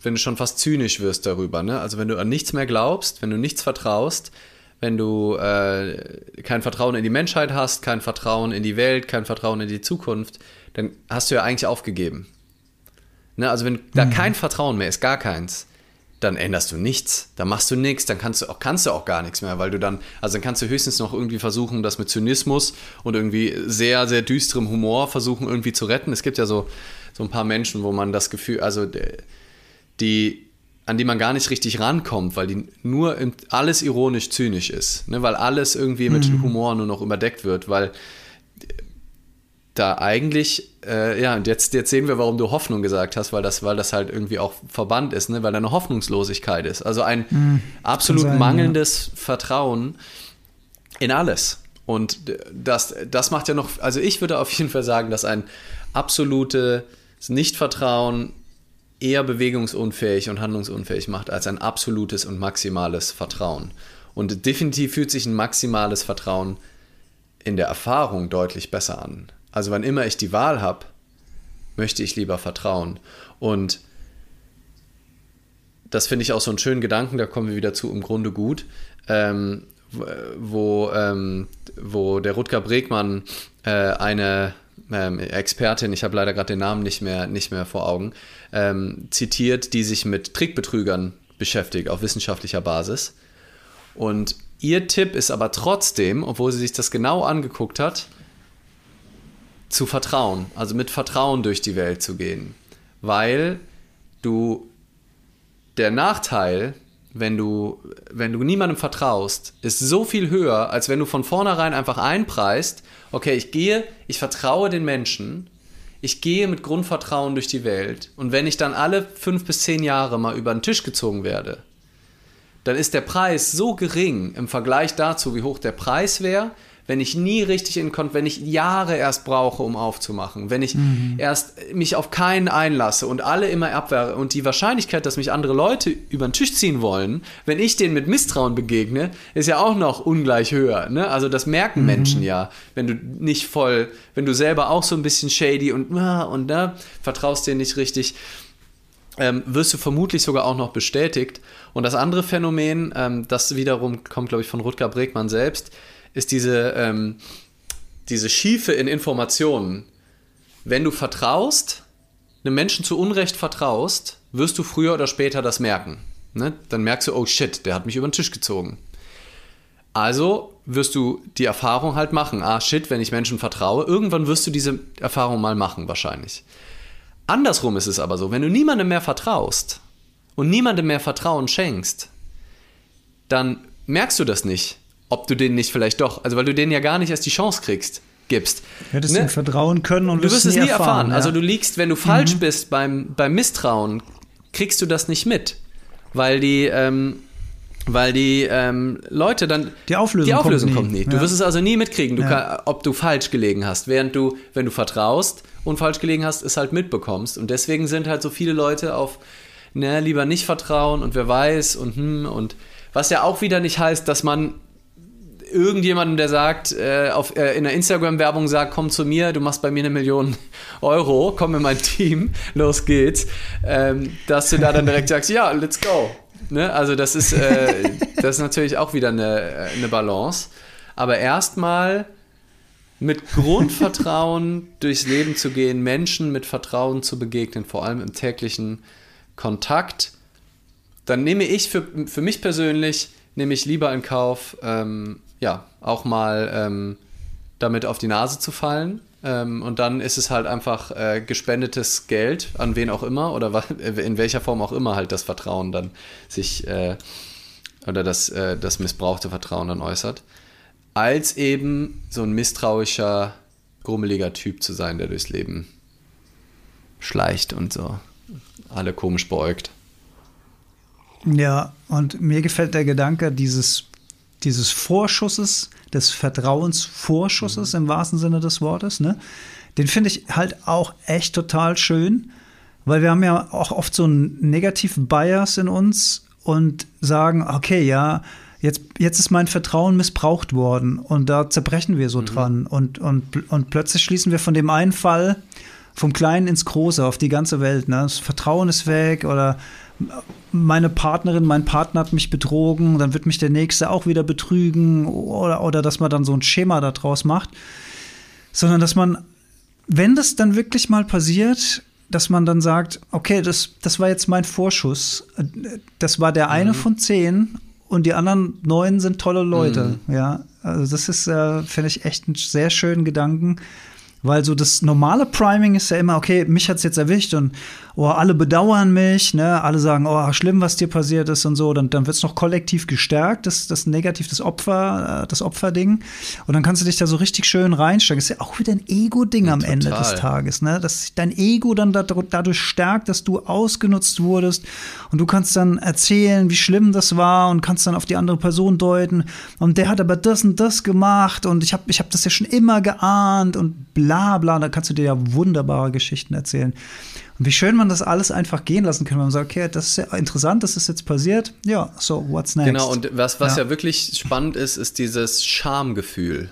wenn du schon fast zynisch wirst darüber, ne? also wenn du an nichts mehr glaubst, wenn du nichts vertraust, wenn du äh, kein Vertrauen in die Menschheit hast, kein Vertrauen in die Welt, kein Vertrauen in die Zukunft, dann hast du ja eigentlich aufgegeben. Ne? Also wenn da mhm. kein Vertrauen mehr ist, gar keins, dann änderst du nichts, dann machst du nichts, dann kannst du auch, kannst du auch gar nichts mehr, weil du dann, also dann kannst du höchstens noch irgendwie versuchen, das mit Zynismus und irgendwie sehr, sehr düsterem Humor versuchen irgendwie zu retten. Es gibt ja so, so ein paar Menschen, wo man das Gefühl, also die, an die man gar nicht richtig rankommt, weil die nur alles ironisch zynisch ist, ne? weil alles irgendwie mit mhm. Humor nur noch überdeckt wird, weil da eigentlich, äh, ja, und jetzt, jetzt sehen wir, warum du Hoffnung gesagt hast, weil das, weil das halt irgendwie auch verbannt ist, ne? weil da eine Hoffnungslosigkeit ist. Also ein mhm, absolut sein, mangelndes ja. Vertrauen in alles. Und das, das macht ja noch, also ich würde auf jeden Fall sagen, dass ein absolutes Nichtvertrauen eher bewegungsunfähig und handlungsunfähig macht als ein absolutes und maximales Vertrauen. Und definitiv fühlt sich ein maximales Vertrauen in der Erfahrung deutlich besser an. Also wann immer ich die Wahl habe, möchte ich lieber vertrauen. Und das finde ich auch so einen schönen Gedanken, da kommen wir wieder zu im Grunde gut, ähm, wo, ähm, wo der Rutger Bregmann äh, eine ähm, Expertin, ich habe leider gerade den Namen nicht mehr, nicht mehr vor Augen, ähm, zitiert, die sich mit Trickbetrügern beschäftigt auf wissenschaftlicher Basis. Und ihr Tipp ist aber trotzdem, obwohl sie sich das genau angeguckt hat, zu vertrauen, also mit Vertrauen durch die Welt zu gehen. Weil du der Nachteil, wenn du, wenn du niemandem vertraust, ist so viel höher, als wenn du von vornherein einfach einpreist, okay, ich gehe, ich vertraue den Menschen, ich gehe mit Grundvertrauen durch die Welt und wenn ich dann alle fünf bis zehn Jahre mal über den Tisch gezogen werde, dann ist der Preis so gering im Vergleich dazu, wie hoch der Preis wäre, wenn ich nie richtig in Kontakt, wenn ich Jahre erst brauche, um aufzumachen, wenn ich mhm. erst mich auf keinen einlasse und alle immer abwehre und die Wahrscheinlichkeit, dass mich andere Leute über den Tisch ziehen wollen, wenn ich denen mit Misstrauen begegne, ist ja auch noch ungleich höher. Ne? Also das merken mhm. Menschen ja, wenn du nicht voll, wenn du selber auch so ein bisschen shady und und ne, vertraust dir nicht richtig. Ähm, wirst du vermutlich sogar auch noch bestätigt. Und das andere Phänomen, ähm, das wiederum kommt, glaube ich, von Rutger Bregmann selbst, ist diese, ähm, diese Schiefe in Informationen. Wenn du vertraust, einem Menschen zu Unrecht vertraust, wirst du früher oder später das merken. Ne? Dann merkst du, oh shit, der hat mich über den Tisch gezogen. Also wirst du die Erfahrung halt machen, ah shit, wenn ich Menschen vertraue, irgendwann wirst du diese Erfahrung mal machen wahrscheinlich. Andersrum ist es aber so, wenn du niemandem mehr vertraust und niemandem mehr Vertrauen schenkst, dann merkst du das nicht ob du den nicht vielleicht doch, also weil du denen ja gar nicht erst die Chance kriegst, gibst. Hättest ne? ihm vertrauen können und du wirst es nie erfahren. erfahren. Ja. Also du liegst, wenn du falsch mhm. bist beim, beim Misstrauen, kriegst du das nicht mit, weil die ähm, weil die ähm, Leute dann die Auflösung, die Auflösung kommt nie. Kommt nie. Du wirst es also nie mitkriegen, du ja. kann, ob du falsch gelegen hast, während du, wenn du vertraust und falsch gelegen hast, es halt mitbekommst. Und deswegen sind halt so viele Leute auf, ne, lieber nicht vertrauen und wer weiß und hm und was ja auch wieder nicht heißt, dass man irgendjemandem, der sagt, äh, auf, äh, in der Instagram-Werbung sagt, komm zu mir, du machst bei mir eine Million Euro, komm in mein Team, los geht's, ähm, dass du da dann direkt sagst, ja, let's go. Ne? Also das ist, äh, [laughs] das ist natürlich auch wieder eine, äh, eine Balance. Aber erstmal mit Grundvertrauen [laughs] durchs Leben zu gehen, Menschen mit Vertrauen zu begegnen, vor allem im täglichen Kontakt, dann nehme ich für, für mich persönlich, nehme ich lieber in Kauf, ähm, ja, auch mal ähm, damit auf die Nase zu fallen. Ähm, und dann ist es halt einfach äh, gespendetes Geld, an wen auch immer oder [laughs] in welcher Form auch immer halt das Vertrauen dann sich äh, oder das, äh, das missbrauchte Vertrauen dann äußert als eben so ein misstrauischer, grummeliger Typ zu sein, der durchs Leben schleicht und so alle komisch beäugt. Ja, und mir gefällt der Gedanke dieses, dieses Vorschusses, des Vertrauensvorschusses mhm. im wahrsten Sinne des Wortes, ne? Den finde ich halt auch echt total schön, weil wir haben ja auch oft so einen negativen Bias in uns und sagen, okay, ja, jetzt, jetzt ist mein Vertrauen missbraucht worden und da zerbrechen wir so mhm. dran. Und, und, und plötzlich schließen wir von dem einen Fall vom Kleinen ins Große auf die ganze Welt. Ne? Das Vertrauen ist weg oder meine Partnerin, mein Partner hat mich betrogen, dann wird mich der Nächste auch wieder betrügen oder, oder dass man dann so ein Schema daraus macht. Sondern dass man, wenn das dann wirklich mal passiert, dass man dann sagt, okay, das, das war jetzt mein Vorschuss. Das war der eine mhm. von zehn und die anderen neun sind tolle Leute. Mhm. Ja, also das ist, äh, finde ich, echt einen sehr schönen Gedanken. Weil so das normale Priming ist ja immer, okay, mich hat es jetzt erwischt und oh, alle bedauern mich, ne? alle sagen, oh, schlimm, was dir passiert ist und so. Dann, dann wird es noch kollektiv gestärkt, das, das Negativ, das Opfer, äh, das Opferding. Und dann kannst du dich da so richtig schön reinsteigen. Das ist ja auch wieder ein Ego-Ding ja, am total. Ende des Tages, ne? Dass dein Ego dann da, dadurch stärkt, dass du ausgenutzt wurdest und du kannst dann erzählen, wie schlimm das war und kannst dann auf die andere Person deuten. Und der hat aber das und das gemacht und ich habe ich hab das ja schon immer geahnt und bla bla bla. Da kannst du dir ja wunderbare Geschichten erzählen. Und wie schön man das alles einfach gehen lassen kann. Man sagt, okay, das ist ja interessant, das ist jetzt passiert. Ja, so, what's next? Genau, und was, was ja. ja wirklich spannend ist, ist dieses Schamgefühl.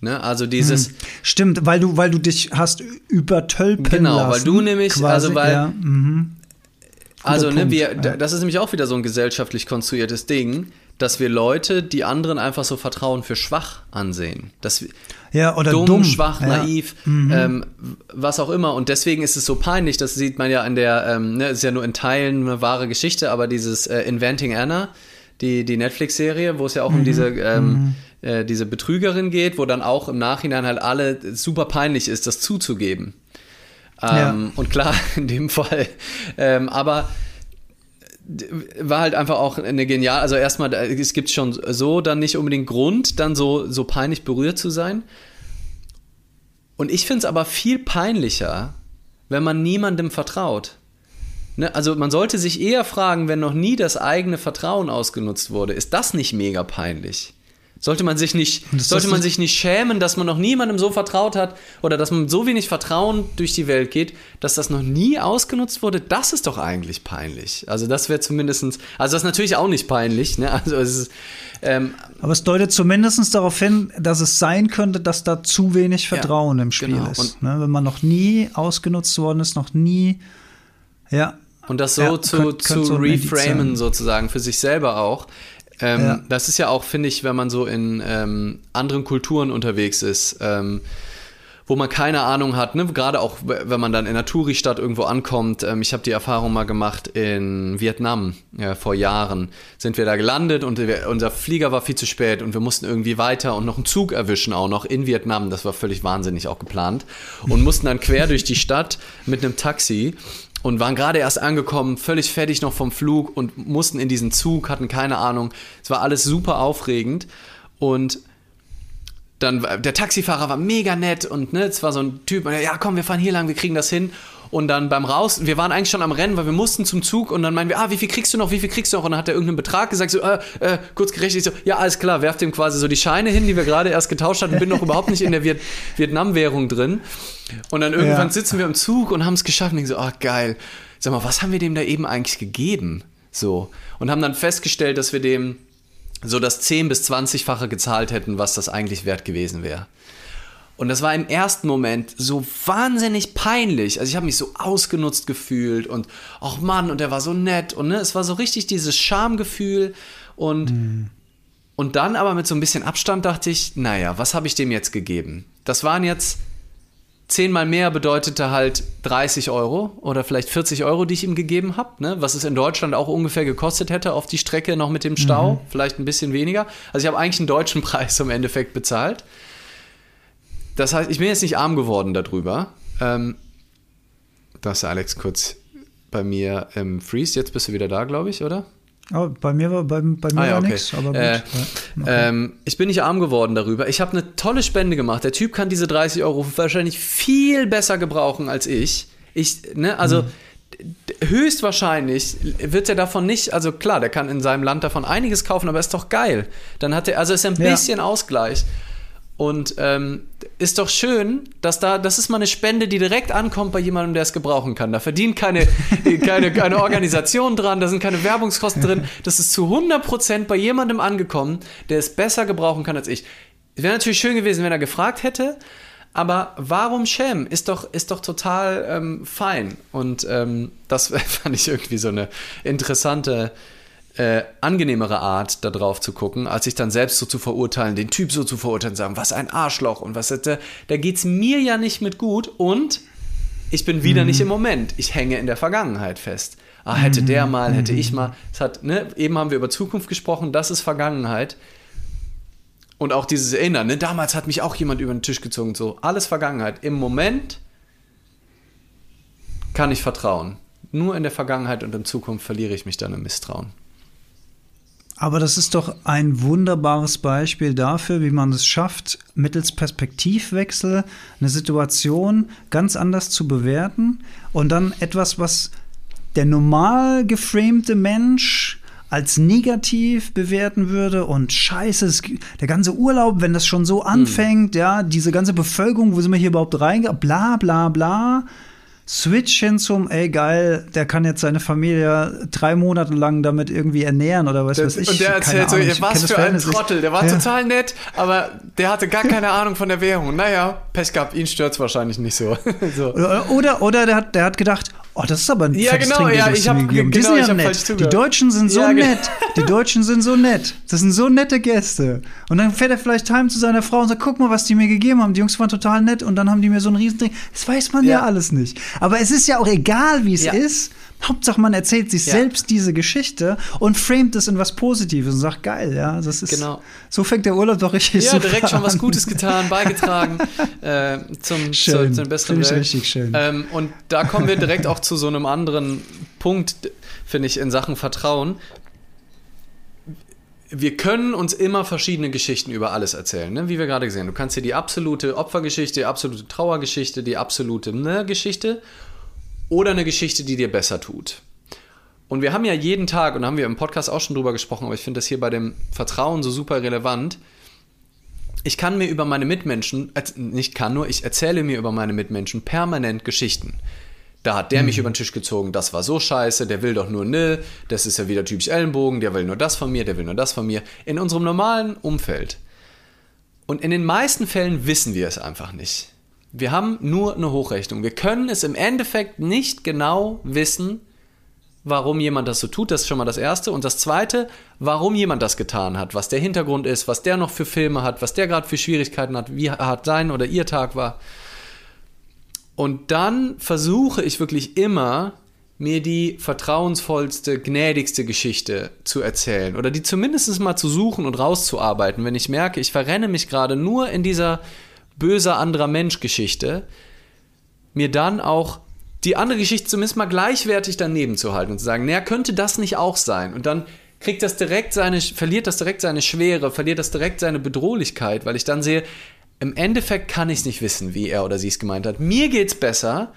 Ne? Also dieses. Hm. Stimmt, weil du, weil du dich hast übertölpen genau, lassen. Genau, weil du nämlich, quasi, also weil. Ja, mhm. Also, ne, wir, ja. das ist nämlich auch wieder so ein gesellschaftlich konstruiertes Ding, dass wir Leute, die anderen einfach so Vertrauen für schwach ansehen. Dass, ja, oder dumm, dumm. schwach, ja. naiv, mhm. ähm, was auch immer. Und deswegen ist es so peinlich, das sieht man ja in der, ähm, ne, ist ja nur in Teilen eine wahre Geschichte, aber dieses äh, Inventing Anna, die, die Netflix-Serie, wo es ja auch mhm. um diese, ähm, mhm. äh, diese Betrügerin geht, wo dann auch im Nachhinein halt alle super peinlich ist, das zuzugeben. Ja. Ähm, und klar, [laughs] in dem Fall. Ähm, aber war halt einfach auch eine genial, also erstmal, es gibt schon so dann nicht unbedingt Grund, dann so, so peinlich berührt zu sein. Und ich finde es aber viel peinlicher, wenn man niemandem vertraut. Ne? Also man sollte sich eher fragen, wenn noch nie das eigene Vertrauen ausgenutzt wurde, ist das nicht mega peinlich? Sollte man sich nicht, sollte man sich nicht schämen, dass man noch niemandem so vertraut hat oder dass man mit so wenig Vertrauen durch die Welt geht, dass das noch nie ausgenutzt wurde? Das ist doch eigentlich peinlich. Also das wäre zumindest, also das ist natürlich auch nicht peinlich. Ne? Also es ist, ähm, Aber es deutet zumindest darauf hin, dass es sein könnte, dass da zu wenig Vertrauen ja, im Spiel genau. ist. Ne? Wenn man noch nie ausgenutzt worden ist, noch nie, ja. Und das so ja, zu, könnt, zu so reframen sozusagen für sich selber auch. Ähm, ja. Das ist ja auch, finde ich, wenn man so in ähm, anderen Kulturen unterwegs ist, ähm, wo man keine Ahnung hat, ne? gerade auch wenn man dann in einer Touri-Stadt irgendwo ankommt. Ähm, ich habe die Erfahrung mal gemacht in Vietnam ja, vor Jahren. Sind wir da gelandet und wir, unser Flieger war viel zu spät und wir mussten irgendwie weiter und noch einen Zug erwischen, auch noch in Vietnam. Das war völlig wahnsinnig auch geplant. Und mussten dann quer durch die Stadt mit einem Taxi und waren gerade erst angekommen, völlig fertig noch vom Flug und mussten in diesen Zug, hatten keine Ahnung. Es war alles super aufregend und dann der Taxifahrer war mega nett und ne, es war so ein Typ, ja komm, wir fahren hier lang, wir kriegen das hin. Und dann beim Raus, wir waren eigentlich schon am Rennen, weil wir mussten zum Zug und dann meinen wir, ah, wie viel kriegst du noch, wie viel kriegst du noch? Und dann hat er irgendeinen Betrag gesagt, so, äh, äh, kurz gerechnet, so, ja, alles klar, werft ihm quasi so die Scheine hin, die wir gerade erst getauscht hatten, bin noch überhaupt nicht in der Viet Vietnam-Währung drin. Und dann irgendwann ja. sitzen wir im Zug und haben es geschafft und denken so, ah, oh, geil. Sag mal, was haben wir dem da eben eigentlich gegeben? So. Und haben dann festgestellt, dass wir dem so das 10 bis 20-fache gezahlt hätten, was das eigentlich wert gewesen wäre. Und das war im ersten Moment so wahnsinnig peinlich. Also ich habe mich so ausgenutzt gefühlt und ach Mann, und er war so nett und ne, es war so richtig dieses Schamgefühl und mhm. und dann aber mit so ein bisschen Abstand dachte ich, naja, was habe ich dem jetzt gegeben? Das waren jetzt zehnmal mehr bedeutete halt 30 Euro oder vielleicht 40 Euro, die ich ihm gegeben habe, ne? was es in Deutschland auch ungefähr gekostet hätte auf die Strecke noch mit dem Stau, mhm. vielleicht ein bisschen weniger. Also ich habe eigentlich einen deutschen [laughs] Preis im Endeffekt bezahlt. Das heißt, ich bin jetzt nicht arm geworden darüber. Ähm, da ist Alex kurz bei mir im Freeze. Jetzt bist du wieder da, glaube ich, oder? Oh, bei mir war, bei, bei mir ah, ja, okay. nichts, aber gut. Äh, okay. ähm, ich bin nicht arm geworden darüber. Ich habe eine tolle Spende gemacht. Der Typ kann diese 30 Euro wahrscheinlich viel besser gebrauchen als ich. Ich, ne, also. Mhm höchstwahrscheinlich wird er davon nicht, also klar, der kann in seinem Land davon einiges kaufen, aber ist doch geil. Dann hat er, also ist er ein bisschen ja. Ausgleich. Und ähm, ist doch schön, dass da, das ist mal eine Spende, die direkt ankommt bei jemandem, der es gebrauchen kann. Da verdient keine, [laughs] keine, keine Organisation dran, da sind keine Werbungskosten drin. Das ist zu 100% bei jemandem angekommen, der es besser gebrauchen kann als ich. Wäre natürlich schön gewesen, wenn er gefragt hätte, aber warum schämen? Ist doch, ist doch total ähm, fein. Und ähm, das [laughs] fand ich irgendwie so eine interessante äh, angenehmere Art, da drauf zu gucken, als sich dann selbst so zu verurteilen, den Typ so zu verurteilen, sagen, was ein Arschloch und was da, da es mir ja nicht mit gut und ich bin wieder mhm. nicht im Moment. Ich hänge in der Vergangenheit fest. Ah, hätte der mhm. mal, hätte ich mhm. mal. Es hat, ne, eben haben wir über Zukunft gesprochen, das ist Vergangenheit. Und auch dieses Erinnern, ne, damals hat mich auch jemand über den Tisch gezogen, so alles Vergangenheit. Im Moment kann ich vertrauen. Nur in der Vergangenheit und in Zukunft verliere ich mich dann im Misstrauen. Aber das ist doch ein wunderbares Beispiel dafür, wie man es schafft, mittels Perspektivwechsel eine Situation ganz anders zu bewerten und dann etwas, was der normal geframte Mensch als negativ bewerten würde und scheiße, der ganze Urlaub, wenn das schon so anfängt, hm. ja, diese ganze Bevölkerung, wo sind wir hier überhaupt rein, bla bla bla. Switch hin zum, ey geil, der kann jetzt seine Familie drei Monate lang damit irgendwie ernähren oder was weiß ich. Und der erzählt so, was für ein Trottel, der war ja. total nett, aber der hatte gar [laughs] keine Ahnung von der Währung. Naja, Pech gehabt, ihn stört es wahrscheinlich nicht so. [laughs] so. Oder, oder, oder der, hat, der hat gedacht, Oh, das ist aber ein Ja, genau, ja, ich habe genau, die sind ja nett. Die Deutschen sind so ja, nett. Die Deutschen sind so nett. Das sind so nette Gäste. Und dann fährt er vielleicht heim zu seiner Frau und sagt, guck mal, was die mir gegeben haben. Die Jungs waren total nett und dann haben die mir so ein Riesending. Das weiß man ja, ja alles nicht. Aber es ist ja auch egal, wie es ist. Hauptsache, man erzählt sich ja. selbst diese Geschichte und framet es in was Positives und sagt, geil, ja, das ist, genau. so fängt der Urlaub doch richtig Ja, direkt an. schon was Gutes getan, beigetragen [laughs] äh, zum, schön. zu, zu besseren Welt. richtig schön. Ähm, und da kommen wir direkt auch zu so einem anderen Punkt, finde ich, in Sachen Vertrauen. Wir können uns immer verschiedene Geschichten über alles erzählen, ne? wie wir gerade gesehen haben. Du kannst dir die absolute Opfergeschichte, die absolute Trauergeschichte, die absolute ne, Geschichte oder eine Geschichte, die dir besser tut. Und wir haben ja jeden Tag, und da haben wir im Podcast auch schon drüber gesprochen, aber ich finde das hier bei dem Vertrauen so super relevant. Ich kann mir über meine Mitmenschen, nicht kann nur, ich erzähle mir über meine Mitmenschen permanent Geschichten. Da hat der mhm. mich über den Tisch gezogen, das war so scheiße, der will doch nur ne, das ist ja wieder typisch Ellenbogen, der will nur das von mir, der will nur das von mir. In unserem normalen Umfeld. Und in den meisten Fällen wissen wir es einfach nicht. Wir haben nur eine Hochrechnung. Wir können es im Endeffekt nicht genau wissen, warum jemand das so tut. Das ist schon mal das Erste. Und das Zweite, warum jemand das getan hat, was der Hintergrund ist, was der noch für Filme hat, was der gerade für Schwierigkeiten hat, wie hart sein oder ihr Tag war. Und dann versuche ich wirklich immer, mir die vertrauensvollste, gnädigste Geschichte zu erzählen oder die zumindest mal zu suchen und rauszuarbeiten, wenn ich merke, ich verrenne mich gerade nur in dieser böser anderer Mensch Geschichte, mir dann auch die andere Geschichte zumindest mal gleichwertig daneben zu halten und zu sagen, naja, könnte das nicht auch sein? Und dann kriegt das direkt seine, verliert das direkt seine Schwere, verliert das direkt seine Bedrohlichkeit, weil ich dann sehe, im Endeffekt kann ich es nicht wissen, wie er oder sie es gemeint hat. Mir geht es besser,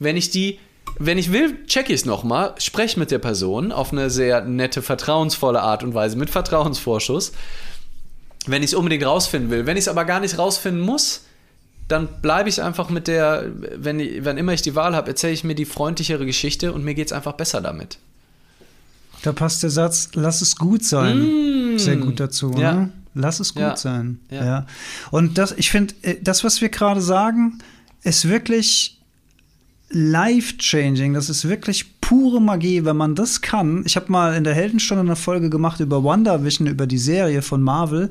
wenn ich die, wenn ich will, checke ich es nochmal, spreche mit der Person auf eine sehr nette, vertrauensvolle Art und Weise, mit Vertrauensvorschuss, wenn ich es unbedingt rausfinden will. Wenn ich es aber gar nicht rausfinden muss, dann bleibe ich einfach mit der, wenn, ich, wenn immer ich die Wahl habe, erzähle ich mir die freundlichere Geschichte und mir geht es einfach besser damit. Da passt der Satz, lass es gut sein. Mm, sehr gut dazu. Ja. Ne? Lass es gut Ja. sein. Ja. Ja. Und das, ich finde, äh, das, was wir gerade sagen, ist wirklich life-changing. Das ist wirklich pure Magie, wenn man das kann. Ich habe mal in der Heldenstunde eine Folge gemacht über WandaVision, über die Serie von Marvel.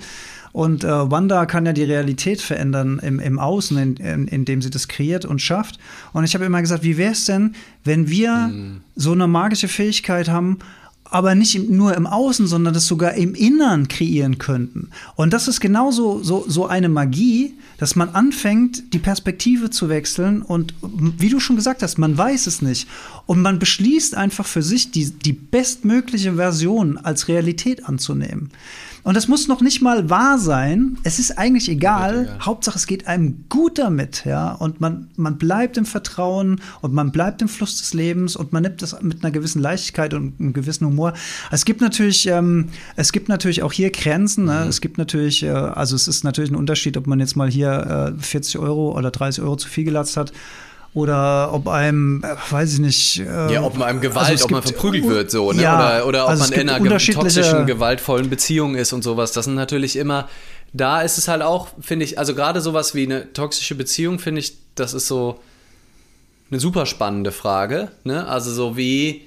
Und äh, Wanda kann ja die Realität verändern im, im Außen, in, in, indem sie das kreiert und schafft. Und ich habe immer gesagt, wie wäre es denn, wenn wir so eine magische Fähigkeit haben, aber nicht nur im Außen, sondern das sogar im Innern kreieren könnten. Und das ist genauso so, so eine Magie, dass man anfängt, die Perspektive zu wechseln und wie du schon gesagt hast, man weiß es nicht. Und man beschließt einfach für sich, die, die bestmögliche Version als Realität anzunehmen. Und das muss noch nicht mal wahr sein. Es ist eigentlich egal. egal. Hauptsache, es geht einem gut damit, ja. Und man, man bleibt im Vertrauen und man bleibt im Fluss des Lebens und man nimmt das mit einer gewissen Leichtigkeit und einem gewissen Humor. Es gibt natürlich, ähm, es gibt natürlich auch hier Grenzen. Ne? Es gibt natürlich, äh, also es ist natürlich ein Unterschied, ob man jetzt mal hier äh, 40 Euro oder 30 Euro zu viel gelatzt hat. Oder ob einem, äh, weiß ich nicht. Äh, Ja, ob man einem Gewalt, also ob man verprügelt wird, so, ne? Ja, oder, oder ob also man in einer toxischen, gewaltvollen Beziehung ist und sowas. Das sind natürlich immer, da ist es halt auch, finde ich, also gerade sowas wie eine toxische Beziehung, finde ich, das ist so eine super spannende Frage. Ne? Also so wie,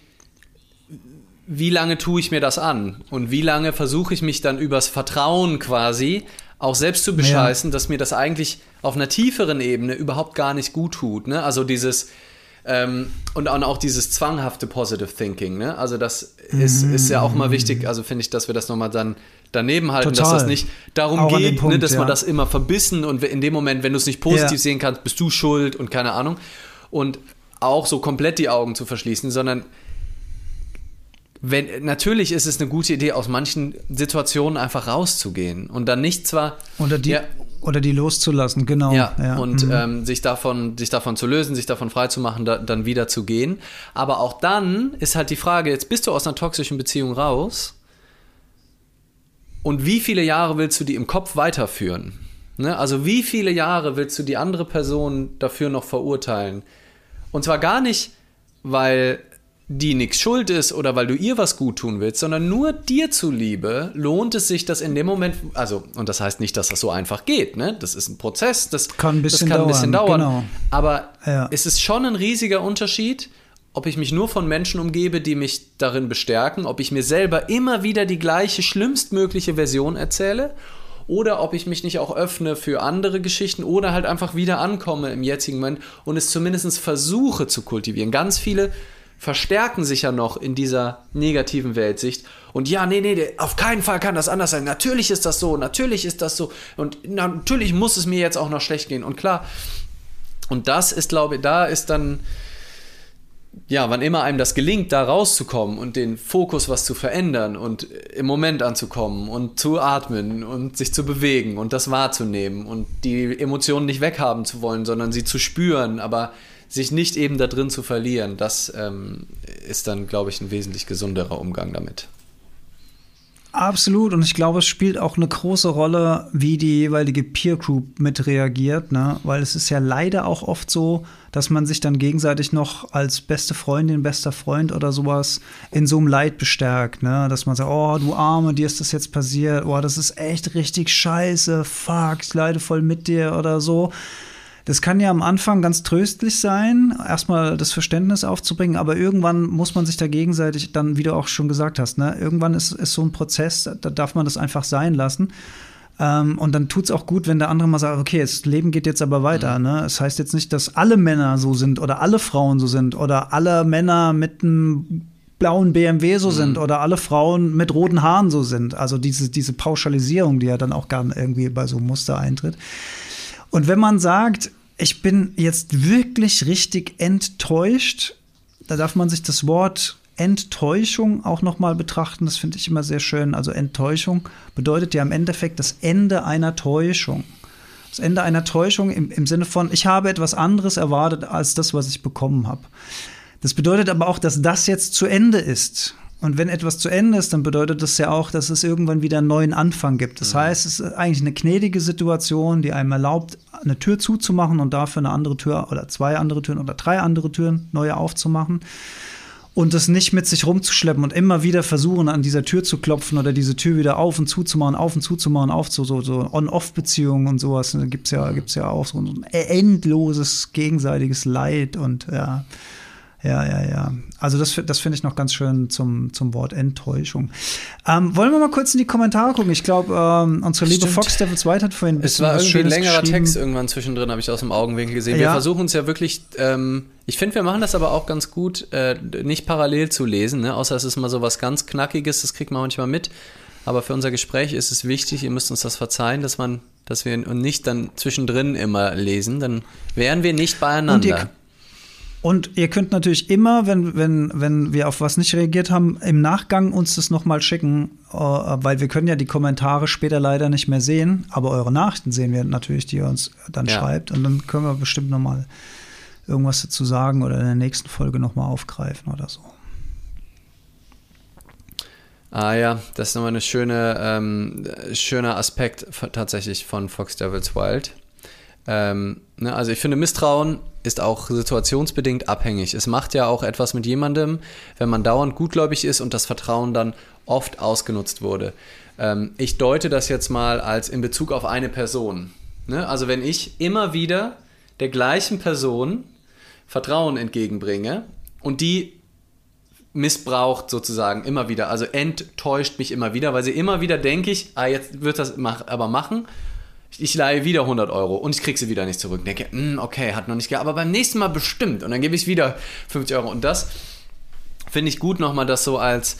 wie lange tue ich mir das an? Und wie lange versuche ich mich dann übers Vertrauen quasi auch selbst zu bescheißen, dass mir das eigentlich auf einer tieferen Ebene überhaupt gar nicht gut tut. Ne? Also dieses ähm, und auch dieses zwanghafte Positive Thinking. Ne? Also das ist, ist ja auch mal wichtig, also finde ich, dass wir das nochmal dann daneben halten, dass Total. das nicht darum Auch geht, ne, Punkt, dass man ja. das immer verbissen und in dem Moment, wenn du es nicht positiv Ja. sehen kannst, bist du schuld und keine Ahnung. Und auch so komplett die Augen zu verschließen, sondern wenn, natürlich ist es eine gute Idee, aus manchen Situationen einfach rauszugehen und dann nicht zwar Oder die, Ja. oder die loszulassen, genau. ja, und mhm. ähm, sich, davon, sich davon zu lösen, sich davon freizumachen, da, dann wieder zu gehen. Aber auch dann ist halt die Frage, jetzt bist du aus einer toxischen Beziehung raus und wie viele Jahre willst du die im Kopf weiterführen? Ne? Also wie viele Jahre willst du die andere Person dafür noch verurteilen? Und zwar gar nicht, weil die nichts schuld ist oder weil du ihr was gut tun willst, sondern nur dir zuliebe lohnt es sich, das in dem Moment, also, und das heißt nicht, dass das so einfach geht, ne? Das ist ein Prozess, das Kann ein bisschen kann ein bisschen dauern, dauern. genau. Aber Ja. es ist schon ein riesiger Unterschied, ob ich mich nur von Menschen umgebe, die mich darin bestärken, ob ich mir selber immer wieder die gleiche, schlimmstmögliche Version erzähle oder ob ich mich nicht auch öffne für andere Geschichten oder halt einfach wieder ankomme im jetzigen Moment und es zumindest versuche zu kultivieren. Ganz viele verstärken sich ja noch in dieser negativen Weltsicht. Und ja, nee, nee, auf keinen Fall kann das anders sein. Natürlich ist das so, natürlich ist das so. Und natürlich muss es mir jetzt auch noch schlecht gehen. Und klar, und das ist, glaube ich, da ist dann, ja, wann immer einem das gelingt, da rauszukommen und den Fokus was zu verändern und im Moment anzukommen und zu atmen und sich zu bewegen und das wahrzunehmen und die Emotionen nicht weghaben zu wollen, sondern sie zu spüren, aber sich nicht eben da drin zu verlieren, das ähm, ist dann, glaube ich, ein wesentlich gesunderer Umgang damit. Absolut, und ich glaube, es spielt auch eine große Rolle, wie die jeweilige Peer Group mit reagiert, ne? Weil es ist ja leider auch oft so, dass man sich dann gegenseitig noch als beste Freundin, bester Freund oder sowas in so einem Leid bestärkt, ne? Dass man sagt, oh, du Arme, dir ist das jetzt passiert, oh, das ist echt richtig scheiße, fuck, ich leide voll mit dir oder so. Das kann ja am Anfang ganz tröstlich sein, erstmal das Verständnis aufzubringen, aber irgendwann muss man sich da gegenseitig dann, wie du auch schon gesagt hast, ne, irgendwann ist, ist so ein Prozess, da darf man das einfach sein lassen. Ähm, und dann tut es auch gut, wenn der andere mal sagt, okay, das Leben geht jetzt aber weiter. Ne? Das heißt jetzt nicht, dass alle Männer so sind oder alle Frauen so sind oder alle Männer mit einem blauen BMW so sind oder alle Frauen mit roten Haaren so sind. Also diese, diese Pauschalisierung, die ja dann auch gar irgendwie bei so einem Muster eintritt. Und wenn man sagt, ich bin jetzt wirklich richtig enttäuscht, da darf man sich das Wort Enttäuschung auch noch mal betrachten. Das finde ich immer sehr schön. Also Enttäuschung bedeutet ja im Endeffekt das Ende einer Täuschung. Das Ende einer Täuschung im, im Sinne von, ich habe etwas anderes erwartet als das, was ich bekommen habe. Das bedeutet aber auch, dass das jetzt zu Ende ist. Und wenn etwas zu Ende ist, dann bedeutet das ja auch, dass es irgendwann wieder einen neuen Anfang gibt. Das heißt, es ist eigentlich eine gnädige Situation, die einem erlaubt, eine Tür zuzumachen und dafür eine andere Tür oder zwei andere Türen oder drei andere Türen neue aufzumachen. und das nicht mit sich rumzuschleppen und immer wieder versuchen, an dieser Tür zu klopfen oder diese Tür wieder auf und zuzumachen, auf und zuzumachen, auf zu so, so On-Off-Beziehungen und sowas. Da gibt es ja, gibt's ja auch so ein endloses gegenseitiges Leid und ja. Ja, ja, ja. Also das, das finde ich noch ganz schön zum, zum Wort Enttäuschung. Ähm, wollen wir mal kurz in die Kommentare gucken? Ich glaube, ähm, unsere liebe Stimmt. Fox Devils White hat vorhin ein Es bisschen war was irgendwie ein längerer. Text irgendwann zwischendrin, habe ich aus dem Augenwinkel gesehen. Wir Ja. versuchen uns ja wirklich, ähm, ich finde, wir machen das aber auch ganz gut, äh, nicht parallel zu lesen, ne? außer es ist mal so was ganz Knackiges, das kriegt man manchmal mit. Aber für unser Gespräch ist es wichtig, ihr müsst uns das verzeihen, dass man, dass wir und nicht dann zwischendrin immer lesen, dann wären wir nicht beieinander. Und ihr, könnt natürlich immer, wenn, wenn, wenn wir auf was nicht reagiert haben, im Nachgang uns das nochmal schicken, äh, weil wir können ja die Kommentare später leider nicht mehr sehen, aber eure Nachrichten sehen wir natürlich, die ihr uns dann Ja. schreibt. Und dann können wir bestimmt nochmal irgendwas dazu sagen oder in der nächsten Folge nochmal aufgreifen oder so. Ah ja, das ist nochmal ein schöne, ähm, schöner Aspekt tatsächlich von Fox Devils Wild. Ähm, also ich finde, Misstrauen ist auch situationsbedingt abhängig. Es macht ja auch etwas mit jemandem, wenn man dauernd gutgläubig ist und das Vertrauen dann oft ausgenutzt wurde. Ähm, ich deute das jetzt mal als in Bezug auf eine Person. Ne? Also wenn ich immer wieder der gleichen Person Vertrauen entgegenbringe und die missbraucht sozusagen immer wieder, also enttäuscht mich immer wieder, weil sie immer wieder denke ich, ah, jetzt wird das mach, aber machen. Ich leihe wieder 100 Euro und ich kriege sie wieder nicht zurück. Denke, hm, okay, hat noch nicht gehabt, aber beim nächsten Mal bestimmt. Und dann gebe ich wieder 50 Euro. Und das finde ich gut nochmal, das so als,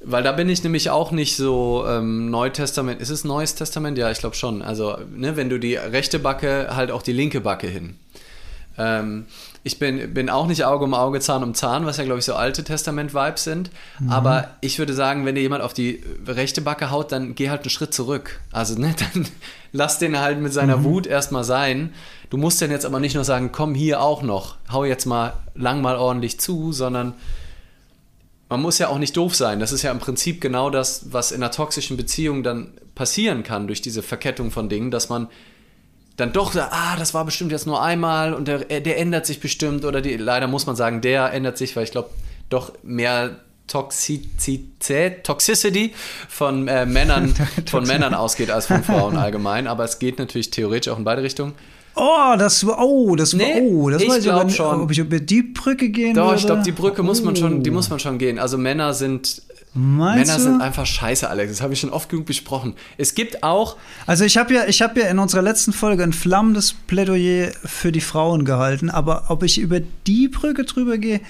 weil da bin ich nämlich auch nicht so ähm, Neutestament. Ist es Neues Testament? Ja, ich glaube schon. Also, ne, wenn du die rechte Backe, halt auch die linke Backe hin. Ähm, ich bin, bin auch nicht Auge um Auge, Zahn um Zahn, was ja, glaube ich, so alte Testament-Vibes sind. Aber ich würde sagen, wenn dir jemand auf die rechte Backe haut, dann geh halt einen Schritt zurück. Also, ne, [laughs] dann lass den halt mit seiner Wut erstmal sein. Du musst dann jetzt aber nicht nur sagen, komm hier auch noch, hau jetzt mal lang mal ordentlich zu, sondern man muss ja auch nicht doof sein. Das ist ja im Prinzip genau das, was in einer toxischen Beziehung dann passieren kann durch diese Verkettung von Dingen, dass man dann doch ah, das war bestimmt jetzt nur einmal und der, äh, der ändert sich bestimmt oder die, leider muss man sagen, der ändert sich, weil ich glaube, doch mehr Toxizität, Toxicity von äh, Männern, [laughs] von Männern ausgeht als von Frauen allgemein. Aber es geht natürlich theoretisch auch in beide Richtungen. Oh, das war, oh, das war, Nee, oh, das ich weiß ich glaub nicht, schon. ob ich über die Brücke gehen Doch, würde. ich glaube, die Brücke muss man schon, die Oh. muss man schon gehen. Also Männer sind Meinst Männer du? sind einfach scheiße, Alex. Das habe ich schon oft genug besprochen. Es gibt auch, Also ich habe ja, ich habe ja in unserer letzten Folge ein flammendes Plädoyer für die Frauen gehalten, aber ob ich über die Brücke drüber gehe,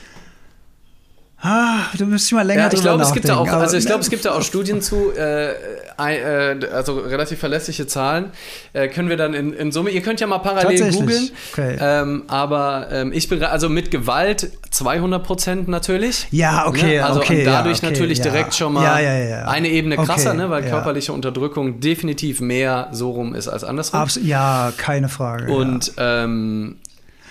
ah, du müsst mal länger ja, ich drüber glaube, es gibt da auch, also ich glaube, es gibt da auch Studien zu, äh, äh, also relativ verlässliche Zahlen. Äh, können wir dann in, in Summe, ihr könnt ja mal parallel googeln. Okay. Ähm, aber ähm, ich bin also mit Gewalt 200 Prozent natürlich. Ja, okay, Ne? Also okay, dadurch ja, okay, natürlich ja. direkt schon mal Ja, eine Ebene krasser, ne? weil körperliche Unterdrückung definitiv mehr so rum ist als andersrum. Abs ja, keine Frage. Und ähm,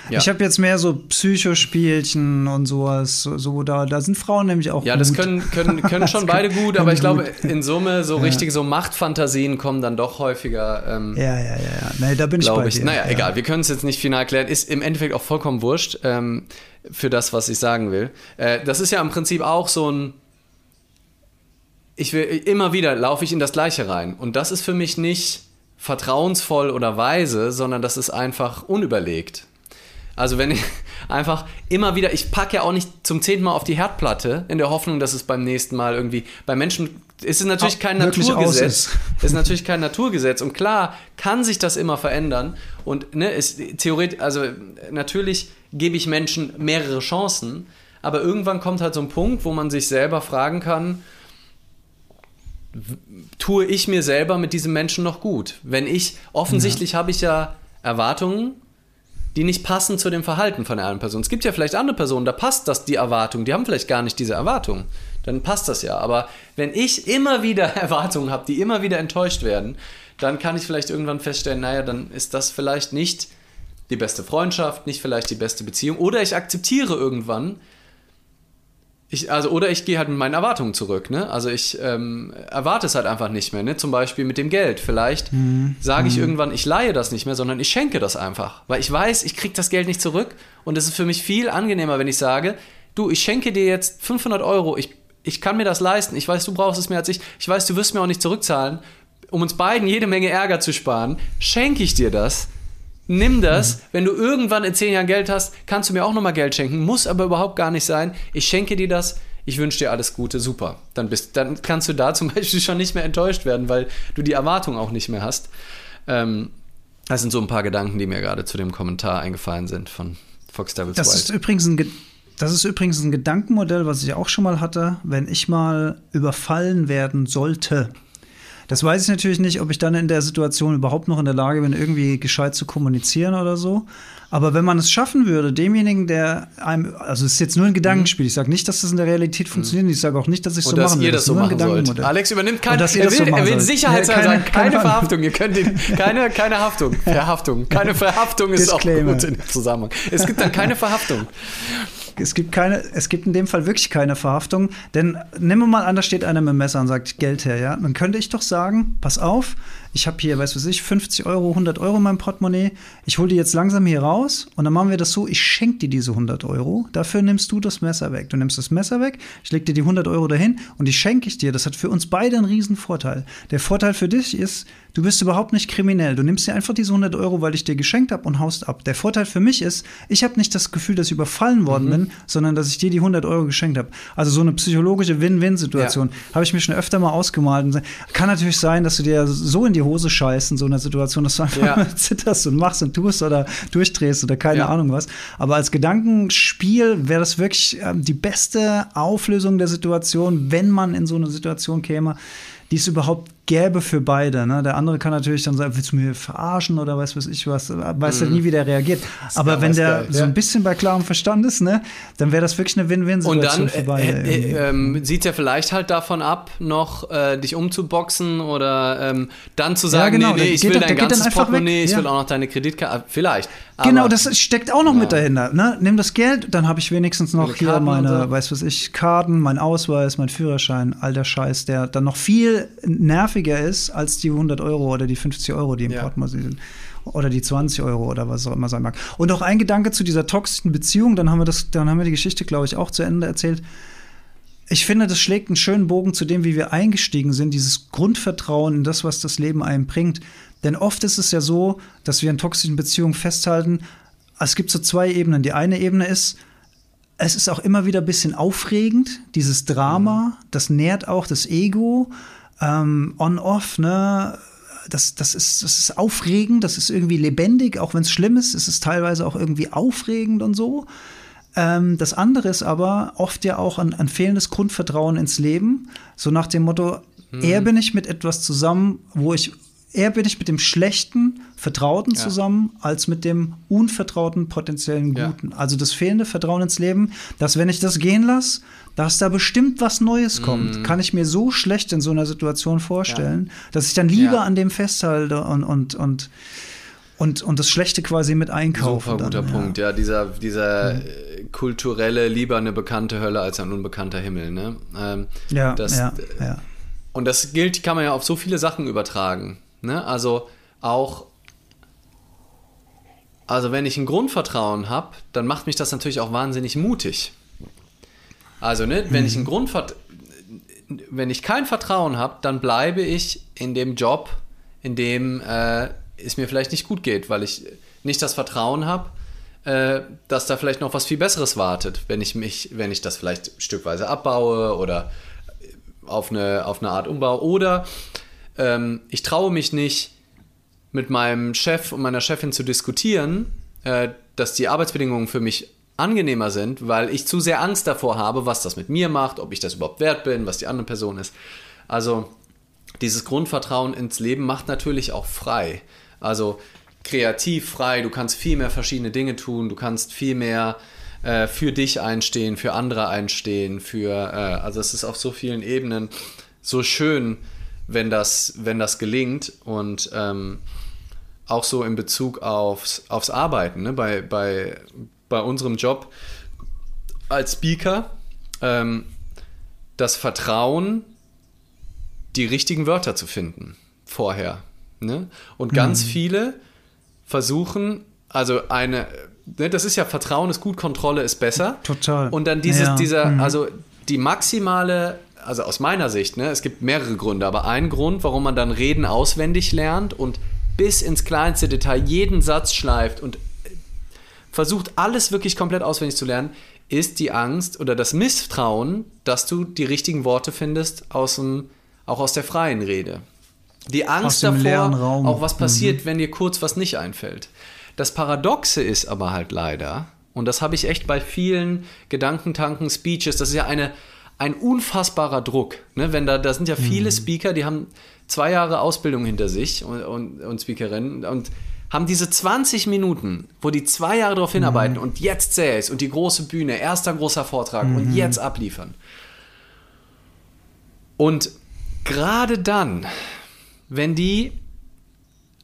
ja. ja. ich habe jetzt mehr so Psychospielchen und sowas, so, so da, da sind Frauen nämlich auch Ja, gut. das können, können, [laughs] können schon beide gut, aber ich glaube, in Summe so richtige so Machtfantasien kommen dann doch häufiger. Ähm, Ja, ja, ja, ja. Nee, da bin ich bei ich. dir. Naja, ja. egal, wir können es jetzt nicht final klären. Ist im Endeffekt auch vollkommen wurscht ähm, für das, was ich sagen will. Äh, das ist ja im Prinzip auch so ein. Ich will immer wieder laufe ich in das Gleiche rein. Und das ist für mich nicht vertrauensvoll oder weise, sondern das ist einfach unüberlegt. Also wenn ich einfach immer wieder, ich packe ja auch nicht zum zehnten Mal auf die Herdplatte in der Hoffnung, dass es beim nächsten Mal irgendwie, bei Menschen ist es natürlich Auch kein Naturgesetz. ist. [laughs] ist natürlich kein Naturgesetz und klar kann sich das immer verändern und ne, ist theoretisch, also natürlich gebe ich Menschen mehrere Chancen, aber irgendwann kommt halt so ein Punkt, wo man sich selber fragen kann, tue ich mir selber mit diesem Menschen noch gut? Wenn ich, offensichtlich habe ich ja Erwartungen, die nicht passen zu dem Verhalten von einer Person. Es gibt ja vielleicht andere Personen, da passt das die Erwartung, die haben vielleicht gar nicht diese Erwartung. Dann passt das ja. Aber wenn ich immer wieder [laughs] Erwartungen habe, die immer wieder enttäuscht werden, dann kann ich vielleicht irgendwann feststellen, naja, dann ist das vielleicht nicht die beste Freundschaft, nicht vielleicht die beste Beziehung. Oder ich akzeptiere irgendwann, ich, also, oder ich gehe halt mit meinen Erwartungen zurück, ne? Also ich ähm, erwarte es halt einfach nicht mehr, ne? Zum Beispiel mit dem Geld. Vielleicht sage ich irgendwann, ich leihe das nicht mehr, sondern ich schenke das einfach. Weil ich weiß, ich kriege das Geld nicht zurück und es ist für mich viel angenehmer, wenn ich sage, du, ich schenke dir jetzt 500 Euro, ich, ich kann mir das leisten, ich weiß, du brauchst es mehr als ich, ich weiß, du wirst mir auch nicht zurückzahlen, um uns beiden jede Menge Ärger zu sparen, schenke ich dir das. Nimm das, mhm. wenn du irgendwann in zehn Jahren Geld hast, kannst du mir auch nochmal Geld schenken, muss aber überhaupt gar nicht sein. Ich schenke dir das, ich wünsche dir alles Gute, super. Dann, bist, dann kannst du da [laughs] zum Beispiel schon nicht mehr enttäuscht werden, weil du die Erwartung auch nicht mehr hast. Ähm, das sind so ein paar Gedanken, die mir gerade zu dem Kommentar eingefallen sind von Fox Devils das Wild. Ist übrigens ein das ist übrigens ein Gedankenmodell, was ich auch schon mal hatte, wenn ich mal überfallen werden sollte das weiß ich natürlich nicht, ob ich dann in der Situation überhaupt noch in der Lage bin, irgendwie gescheit zu kommunizieren oder so. Aber wenn man es schaffen würde, demjenigen, der einem, also es ist jetzt nur ein Gedankenspiel. Ich sage nicht, dass das in der Realität funktioniert. Ich sage auch nicht, dass ich es so dass machen will. Ihr das, das so machen sollt. Alex übernimmt keine, er will, so er will Sicherheitshalber keine, sagen, keine, keine Verhaftung. Ihr könnt ihn, [laughs] keine, keine Haftung, Verhaftung, keine Verhaftung ist auch gut in dem Zusammenhang. Es gibt dann keine Verhaftung es gibt keine, es gibt in dem Fall wirklich keine Verhaftung, denn nehmen wir mal an, da steht einer mit dem Messer und sagt Geld her, ja, dann könnte ich doch sagen, pass auf, ich habe hier, weiß was ich, 50 Euro, 100 Euro in meinem Portemonnaie, ich hole die jetzt langsam hier raus und dann machen wir das so, ich schenke dir diese 100 Euro, dafür nimmst du das Messer weg. Du nimmst das Messer weg, ich leg dir die 100 Euro dahin und die schenke ich dir. Das hat für uns beide einen riesen Vorteil. Der Vorteil für dich ist, du bist überhaupt nicht kriminell. Du nimmst dir einfach diese 100 Euro, weil ich dir geschenkt habe und haust ab. Der Vorteil für mich ist, ich habe nicht das Gefühl, dass ich überfallen worden mhm. bin, sondern dass ich dir die 100 Euro geschenkt habe. Also so eine psychologische Win-Win-Situation ja. habe ich mir schon öfter mal ausgemalt. Kann natürlich sein, dass du dir so in die Hose scheißt in so einer Situation, dass du einfach ja. [laughs] zitterst und machst und tust oder durchdrehst oder keine ja. Ahnung was. Aber als Gedankenspiel wäre das wirklich ähm, die beste Auflösung der Situation, wenn man in so eine Situation käme, die es überhaupt gäbe für beide. Ne? Der andere kann natürlich dann sagen, willst du mir verarschen oder weiß was ich was, weiß mhm. ja nie, wie der reagiert. Aber wenn der geil, so ein bisschen bei klarem Verstand ist, ne, dann wäre das wirklich eine Win-Win-Situation Und dann für beide. Äh, äh, ähm, sieht ja vielleicht halt davon ab, noch äh, dich umzuboxen oder ähm, dann zu sagen, ja, genau, nee, nee, ich will dein ganzes Portemonnaie, ich will auch noch deine Kreditkarte, vielleicht. genau, das steckt auch noch ja. mit dahinter. Ne? Nimm das Geld, dann habe ich wenigstens noch hier meine, so. weiß was ich, Karten, mein Ausweis, mein Führerschein, all der Scheiß, der dann noch viel nervig nerviger ist als die 100 Euro oder die 50 Euro, die im ja. Portemonnaie sind. Oder die 20 Euro oder was auch immer sein mag. Und auch ein Gedanke zu dieser toxischen Beziehung, dann haben wir, das, dann haben wir die Geschichte, glaube ich, auch zu Ende erzählt. Ich finde, das schlägt einen schönen Bogen zu dem, wie wir eingestiegen sind, dieses Grundvertrauen in das, was das Leben einem bringt. Denn oft ist es ja so, dass wir in toxischen Beziehungen festhalten, es gibt so zwei Ebenen. Die eine Ebene ist, es ist auch immer wieder ein bisschen aufregend, dieses Drama, mhm. das nährt auch das Ego ähm, on-off, ne? Das, das, ist, das ist aufregend, das ist irgendwie lebendig, auch wenn es schlimm ist, ist es teilweise auch irgendwie aufregend und so. Ähm, das andere ist aber oft ja auch ein, ein fehlendes Grundvertrauen ins Leben. So nach dem Motto, mhm. eher bin ich mit etwas zusammen, wo ich eher bin ich mit dem schlechten Vertrauten ja. zusammen als mit dem unvertrauten potenziellen Guten. Ja. Also das fehlende Vertrauen ins Leben, dass wenn ich das gehen lasse, dass da bestimmt was Neues kommt, mm. kann ich mir so schlecht in so einer Situation vorstellen, ja. dass ich dann lieber an dem festhalte und, und, und und, und das Schlechte quasi mit einkaufen. Super guter dann, Punkt, ja, dieser, dieser mhm. kulturelle, lieber eine bekannte Hölle als ein unbekannter Himmel, ne? Ähm, ja, das, ja, ja. Und das gilt, kann man ja auf so viele Sachen übertragen. Ne? Also auch, also wenn ich ein Grundvertrauen habe, dann macht mich das natürlich auch wahnsinnig mutig. Also, ne, wenn ich ein mhm. Grundvertrauen, wenn ich kein Vertrauen habe, dann bleibe ich in dem Job, in dem äh, es mir vielleicht nicht gut geht, weil ich nicht das Vertrauen habe, äh, dass da vielleicht noch was viel Besseres wartet, wenn ich mich, wenn ich das vielleicht stückweise abbaue oder auf eine, auf eine Art umbaue. Oder ähm, ich traue mich nicht, mit meinem Chef und meiner Chefin zu diskutieren, äh, dass die Arbeitsbedingungen für mich angenehmer sind, weil ich zu sehr Angst davor habe, was das mit mir macht, ob ich das überhaupt wert bin, was die andere Person ist. Also dieses Grundvertrauen ins Leben macht natürlich auch frei. Also kreativ frei, du kannst viel mehr verschiedene Dinge tun, du kannst viel mehr äh, für dich einstehen, für andere einstehen, für, äh, also es ist auf so vielen Ebenen so schön, wenn das, wenn das gelingt und ähm, auch so in Bezug aufs, aufs Arbeiten, ne? bei, bei, bei unserem Job als Speaker, ähm, das Vertrauen, die richtigen Wörter zu finden vorher. Ne? Und ganz mhm. viele versuchen, also eine, ne, das ist ja Vertrauen ist gut, Kontrolle ist besser. Total. Und dann dieses, Ja. dieser, Mhm. also die maximale, also aus meiner Sicht, ne, es gibt mehrere Gründe, aber ein Grund, warum man dann Reden auswendig lernt und bis ins kleinste Detail jeden Satz schleift und versucht alles wirklich komplett auswendig zu lernen, ist die Angst oder das Misstrauen, dass du die richtigen Worte findest aus dem, auch aus der freien Rede. Die Angst davor, auch was passiert, wenn dir kurz was nicht einfällt. Das Paradoxe ist aber halt leider, und das habe ich echt bei vielen Gedankentanken, Speeches, das ist ja eine, ein unfassbarer Druck. Ne? Wenn da, da sind ja viele Speaker, die haben zwei Jahre Ausbildung hinter sich und, und, und Speakerinnen und haben diese 20 Minuten, wo die zwei Jahre darauf hinarbeiten und jetzt sähe es und die große Bühne, erster großer Vortrag und jetzt abliefern. Und gerade dann, wenn die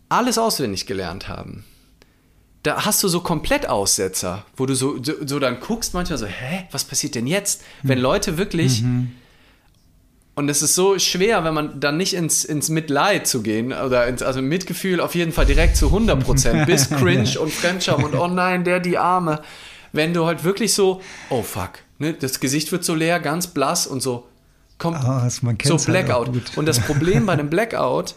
alles auswendig gelernt haben, da hast du so Komplettaussetzer, wo du so, so, so dann guckst, manchmal so, hä, was passiert denn jetzt? Wenn Leute wirklich, und es ist so schwer, wenn man dann nicht ins, ins Mitleid zu gehen, oder ins, also Mitgefühl auf jeden Fall direkt zu 100 Prozent, [laughs] bis Cringe und Fremdscham und oh nein, der, die Arme. Wenn du halt wirklich so, oh fuck, ne, das Gesicht wird so leer, ganz blass und so, kommt Ah, das- man so halt Blackout. gut. und das Problem bei einem [laughs] Blackout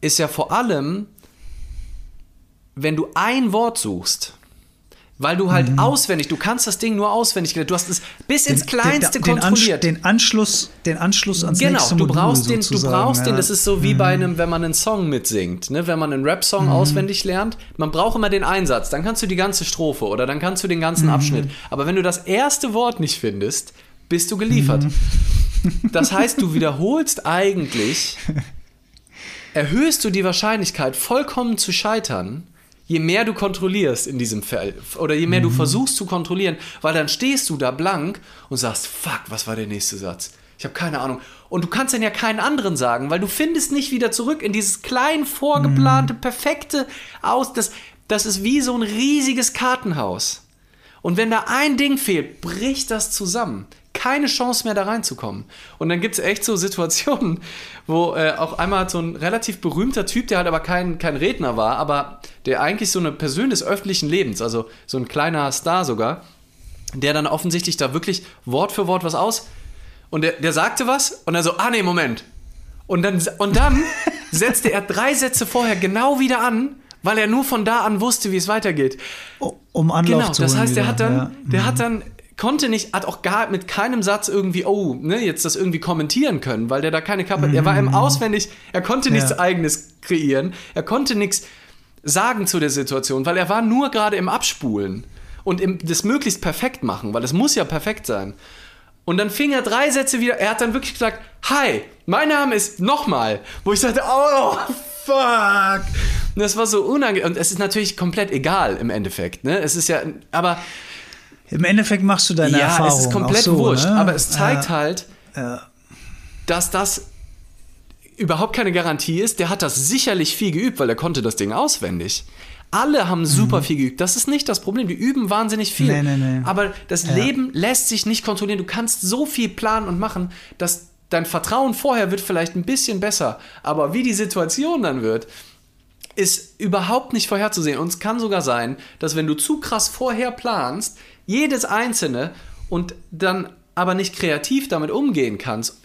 ist ja vor allem, wenn du ein Wort suchst, weil du halt auswendig, du kannst das Ding nur auswendig, du hast es bis ins Kleinste den, den, kontrolliert. Den Anschluss, den Anschluss ans Genau, nächste du Modul brauchst den, du brauchst den, ja. das ist so wie bei einem, wenn man einen Song mitsingt, ne? wenn man einen Rap-Song Mhm. auswendig lernt, man braucht immer den Einsatz, dann kannst du die ganze Strophe oder dann kannst du den ganzen Mhm. Abschnitt. Aber wenn du das erste Wort nicht findest, bist du geliefert. Mhm. Das heißt, du wiederholst eigentlich, [laughs] erhöhst du die Wahrscheinlichkeit, vollkommen zu scheitern, je mehr du kontrollierst in diesem Fall oder je mehr du versuchst zu kontrollieren, weil dann stehst du da blank und sagst, fuck, was war der nächste Satz? Ich habe keine Ahnung. Und du kannst dann ja keinen anderen sagen, weil du findest nicht wieder zurück in dieses klein vorgeplante, perfekte Aus. Das, das ist wie so ein riesiges Kartenhaus. Und wenn da ein Ding fehlt, bricht das zusammen. Keine Chance mehr da reinzukommen. Und dann gibt es echt so Situationen, wo äh, auch einmal hat so ein relativ berühmter Typ, der halt aber kein, kein Redner war, aber der eigentlich so eine Person des öffentlichen Lebens, also so ein kleiner Star sogar, der dann offensichtlich da wirklich Wort für Wort was aus. Und der, der sagte was und er so, ah nee, Moment. Und dann, und dann [laughs] setzte er drei Sätze vorher genau wieder an, weil er nur von da an wusste, wie es weitergeht. Um Anlauf Genau, zu das heißt, der hat dann, ja. der hat dann, konnte nicht, hat auch gar mit keinem Satz irgendwie, oh, ne, jetzt das irgendwie kommentieren können, weil der da keine Kappe, er war im auswendig, er konnte nichts Ja. eigenes kreieren, er konnte nichts sagen zu der Situation, weil er war nur gerade im Abspulen und im, das möglichst perfekt machen, weil es muss ja perfekt sein. Und dann fing er drei Sätze wieder, er hat dann wirklich gesagt, hi, mein Name ist nochmal, wo ich sagte, oh, fuck. Und das war so unangenehm. Und es ist natürlich komplett egal im Endeffekt, ne? Es ist ja, aber Im Endeffekt machst du deine ja, Erfahrung. es ist komplett so, wurscht. Ne? Aber es zeigt ja, halt, Ja. dass das überhaupt keine Garantie ist. Der hat das sicherlich viel geübt, weil er konnte das Ding auswendig. Alle haben super viel geübt. Das ist nicht das Problem. Die üben wahnsinnig viel. Mhm. Nee, nee, nee. Aber das Ja. Leben lässt sich nicht kontrollieren. Du kannst so viel planen und machen, dass dein Vertrauen vorher wird vielleicht ein bisschen besser. Aber wie die Situation dann wird, ist überhaupt nicht vorherzusehen. Und es kann sogar sein, dass wenn du zu krass vorher planst, jedes einzelne und dann aber nicht kreativ damit umgehen kannst.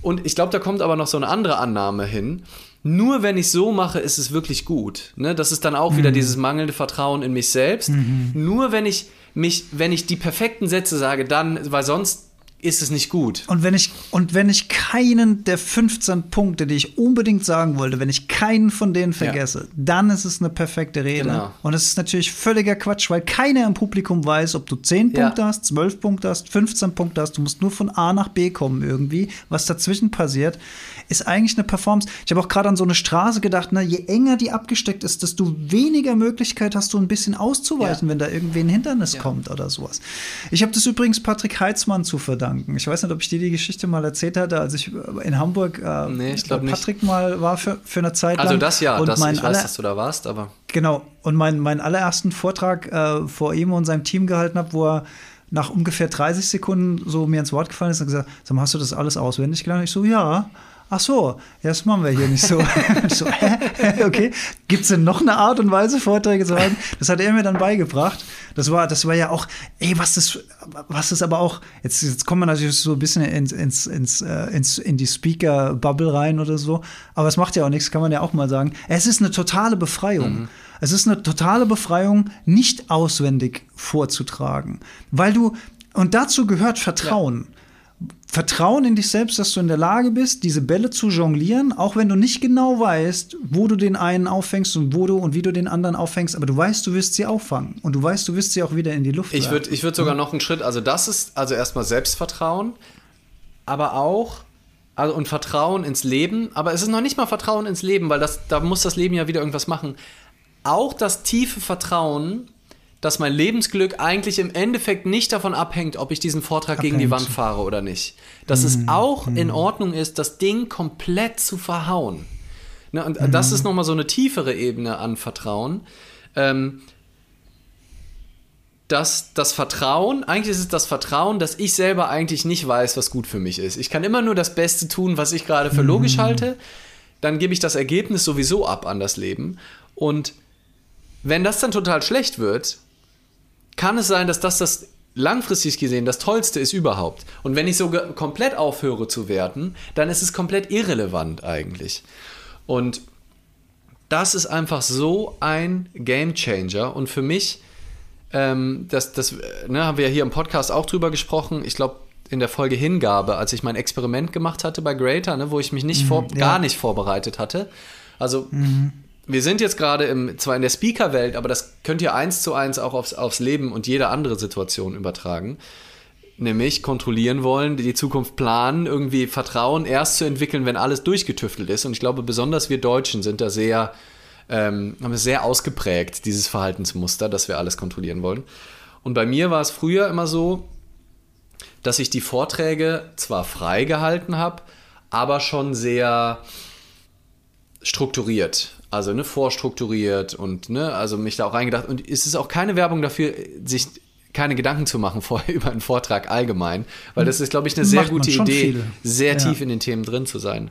Und ich glaube, da kommt aber noch so eine andere Annahme hin. Nur wenn ich so mache, ist es wirklich gut. Ne? Das ist dann auch wieder dieses mangelnde Vertrauen in mich selbst. Nur wenn ich mich, wenn ich die perfekten Sätze sage, dann, weil sonst ist es nicht gut. Und wenn ich und wenn ich keinen der 15 Punkte, die ich unbedingt sagen wollte, wenn ich keinen von denen vergesse, dann ist es eine perfekte Rede. Genau. Und es ist natürlich völliger Quatsch, weil keiner im Publikum weiß, ob du 10 Ja. Punkte hast, 12 Punkte hast, 15 Punkte hast. Du musst nur von A nach B kommen irgendwie. Was dazwischen passiert, ist eigentlich eine Performance. Ich habe auch gerade an so eine Straße gedacht, ne, je enger die abgesteckt ist, desto weniger Möglichkeit hast du ein bisschen auszuweichen, Ja. wenn da irgendwie ein Hindernis Ja. kommt oder sowas. Ich habe das übrigens Patrick Heitzmann zu verdanken. Ich weiß nicht, ob ich dir die Geschichte mal erzählt hatte, als ich in Hamburg äh, Nee, ich glaub bei nicht. Patrick mal war für, für eine Zeit lang. Also das ja, und das, mein ich weiß, dass du da warst, aber Genau. Und mein, meinen allerersten Vortrag äh, vor ihm und seinem Team gehalten habe, wo er nach ungefähr 30 Sekunden so mir ins Wort gefallen ist und gesagt, sag mal, hast du das alles auswendig gelernt? Ich so, ja. Ach so, ja, das machen wir hier nicht so. [laughs] so hä? okay, gibt es denn noch eine Art und Weise, Vorträge zu halten? Das hat er mir dann beigebracht. Das war, das war ja auch, ey, was das, was das aber auch, jetzt, jetzt kommen wir natürlich so ein bisschen ins, ins, ins, äh, ins, in die Speaker-Bubble rein oder so, aber es macht ja auch nichts, kann man ja auch mal sagen. Es ist eine totale Befreiung. Mhm. Es ist eine totale Befreiung, nicht auswendig vorzutragen, weil du, und dazu gehört Vertrauen. Ja. Vertrauen in dich selbst, dass du in der Lage bist, diese Bälle zu jonglieren, auch wenn du nicht genau weißt, wo du den einen auffängst und wo du und wie du den anderen auffängst, aber du weißt, du wirst sie auffangen und du weißt, du wirst sie auch wieder in die Luft Ich würde ich würd sogar noch einen Schritt, also das ist also erstmal Selbstvertrauen, aber auch also und Vertrauen ins Leben, aber es ist noch nicht mal Vertrauen ins Leben, weil das da muss das Leben ja wieder irgendwas machen. Auch das tiefe Vertrauen dass mein Lebensglück eigentlich im Endeffekt nicht davon abhängt, ob ich diesen Vortrag abhängt. gegen die Wand fahre oder nicht. Dass mhm. es auch mhm. in Ordnung ist, das Ding komplett zu verhauen. Ne, und mhm. das ist nochmal so eine tiefere Ebene an Vertrauen. Ähm, dass das Vertrauen, eigentlich ist es das Vertrauen, dass ich selber eigentlich nicht weiß, was gut für mich ist. Ich kann immer nur das Beste tun, was ich gerade für logisch mhm. halte. Dann gebe ich das Ergebnis sowieso ab an das Leben. Und wenn das dann total schlecht wird, kann es sein, dass das das langfristig gesehen das Tollste ist überhaupt. Und wenn ich so komplett aufhöre zu werten, dann ist es komplett irrelevant eigentlich. Und das ist einfach so ein Game Changer. Und für mich, ähm, das, das ne, haben wir ja hier im Podcast auch drüber gesprochen. Ich glaube, in der Folge Hingabe, als ich mein Experiment gemacht hatte bei Greater, ne, wo ich mich nicht mhm, vor, ja. gar nicht vorbereitet hatte. Also mhm wir sind jetzt gerade im, zwar in der Speaker-Welt, aber das könnt ihr eins zu eins auch aufs, aufs Leben und jede andere Situation übertragen. Nämlich kontrollieren wollen, die Zukunft planen, irgendwie Vertrauen erst zu entwickeln, wenn alles durchgetüftelt ist. Und ich glaube, besonders wir Deutschen sind da sehr, ähm, haben es sehr ausgeprägt, dieses Verhaltensmuster, dass wir alles kontrollieren wollen. Und bei mir war es früher immer so, dass ich die Vorträge zwar frei gehalten habe, aber schon sehr strukturiert. Also ne, vorstrukturiert und ne, also mich da auch reingedacht. Und es ist auch keine Werbung dafür, sich keine Gedanken zu machen [laughs] vorher über einen Vortrag allgemein, weil das ist, glaube ich, eine sehr Macht gute Idee, viel. sehr ja. tief in den Themen drin zu sein.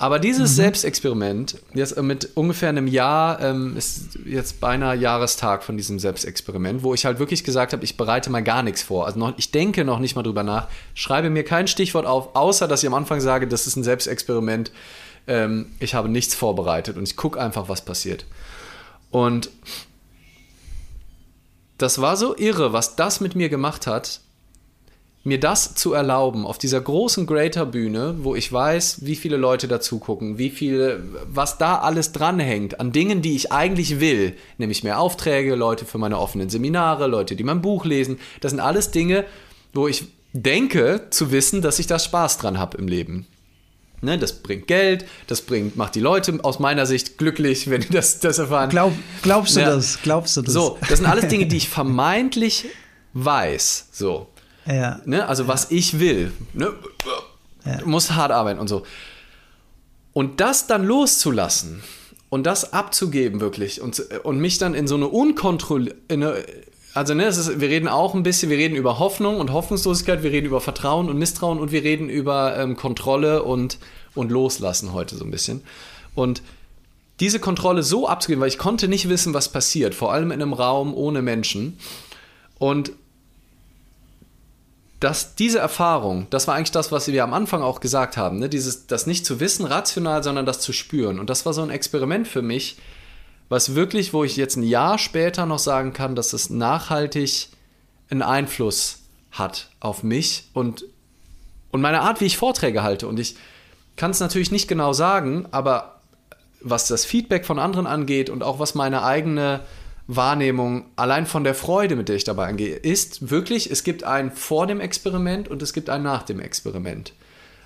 Aber dieses mhm. Selbstexperiment, jetzt mit ungefähr einem Jahr, ähm, ist jetzt beinahe Jahrestag von diesem Selbstexperiment, wo ich halt wirklich gesagt habe, ich bereite mal gar nichts vor. Also noch, ich denke noch nicht mal drüber nach, schreibe mir kein Stichwort auf, außer dass ich am Anfang sage, das ist ein Selbstexperiment ähm, ich habe nichts vorbereitet und ich gucke einfach, was passiert. Und das war so irre, was das mit mir gemacht hat, mir das zu erlauben auf dieser großen Greater Bühne, wo ich weiß, wie viele Leute dazu gucken, wie viele, was da alles dranhängt an Dingen, die ich eigentlich will, nämlich mehr Aufträge, Leute für meine offenen Seminare, Leute, die mein Buch lesen. Das sind alles Dinge, wo ich denke zu wissen, dass ich da Spaß dran habe im Leben. Ne, das bringt Geld, das bringt, macht die Leute aus meiner Sicht glücklich, wenn die das, das erfahren. Glaub, glaubst du ja. das? Glaubst du das? So, das sind alles Dinge, die [laughs] ich vermeintlich weiß. So. Ja. Ne, also was ich will. Ne? Muss hart arbeiten und so. Und das dann loszulassen und das abzugeben wirklich und, und mich dann in so eine unkontrollierte, also ne, ist, wir reden auch ein bisschen, wir reden über Hoffnung und Hoffnungslosigkeit, wir reden über Vertrauen und Misstrauen und wir reden über ähm, Kontrolle und, und Loslassen heute so ein bisschen. Und diese Kontrolle so abzugeben, weil ich konnte nicht wissen, was passiert, vor allem in einem Raum ohne Menschen. Und dass diese Erfahrung, das war eigentlich das, was wir am Anfang auch gesagt haben, ne? dieses, das nicht zu wissen rational, sondern das zu spüren. Und das war so ein Experiment für mich, was wirklich, wo ich jetzt ein Jahr später noch sagen kann, dass es nachhaltig einen Einfluss hat auf mich und, und meine Art, wie ich Vorträge halte. Und ich kann es natürlich nicht genau sagen, aber was das Feedback von anderen angeht und auch was meine eigene Wahrnehmung allein von der Freude, mit der ich dabei angehe, ist wirklich, es gibt ein vor dem Experiment und es gibt ein nach dem Experiment.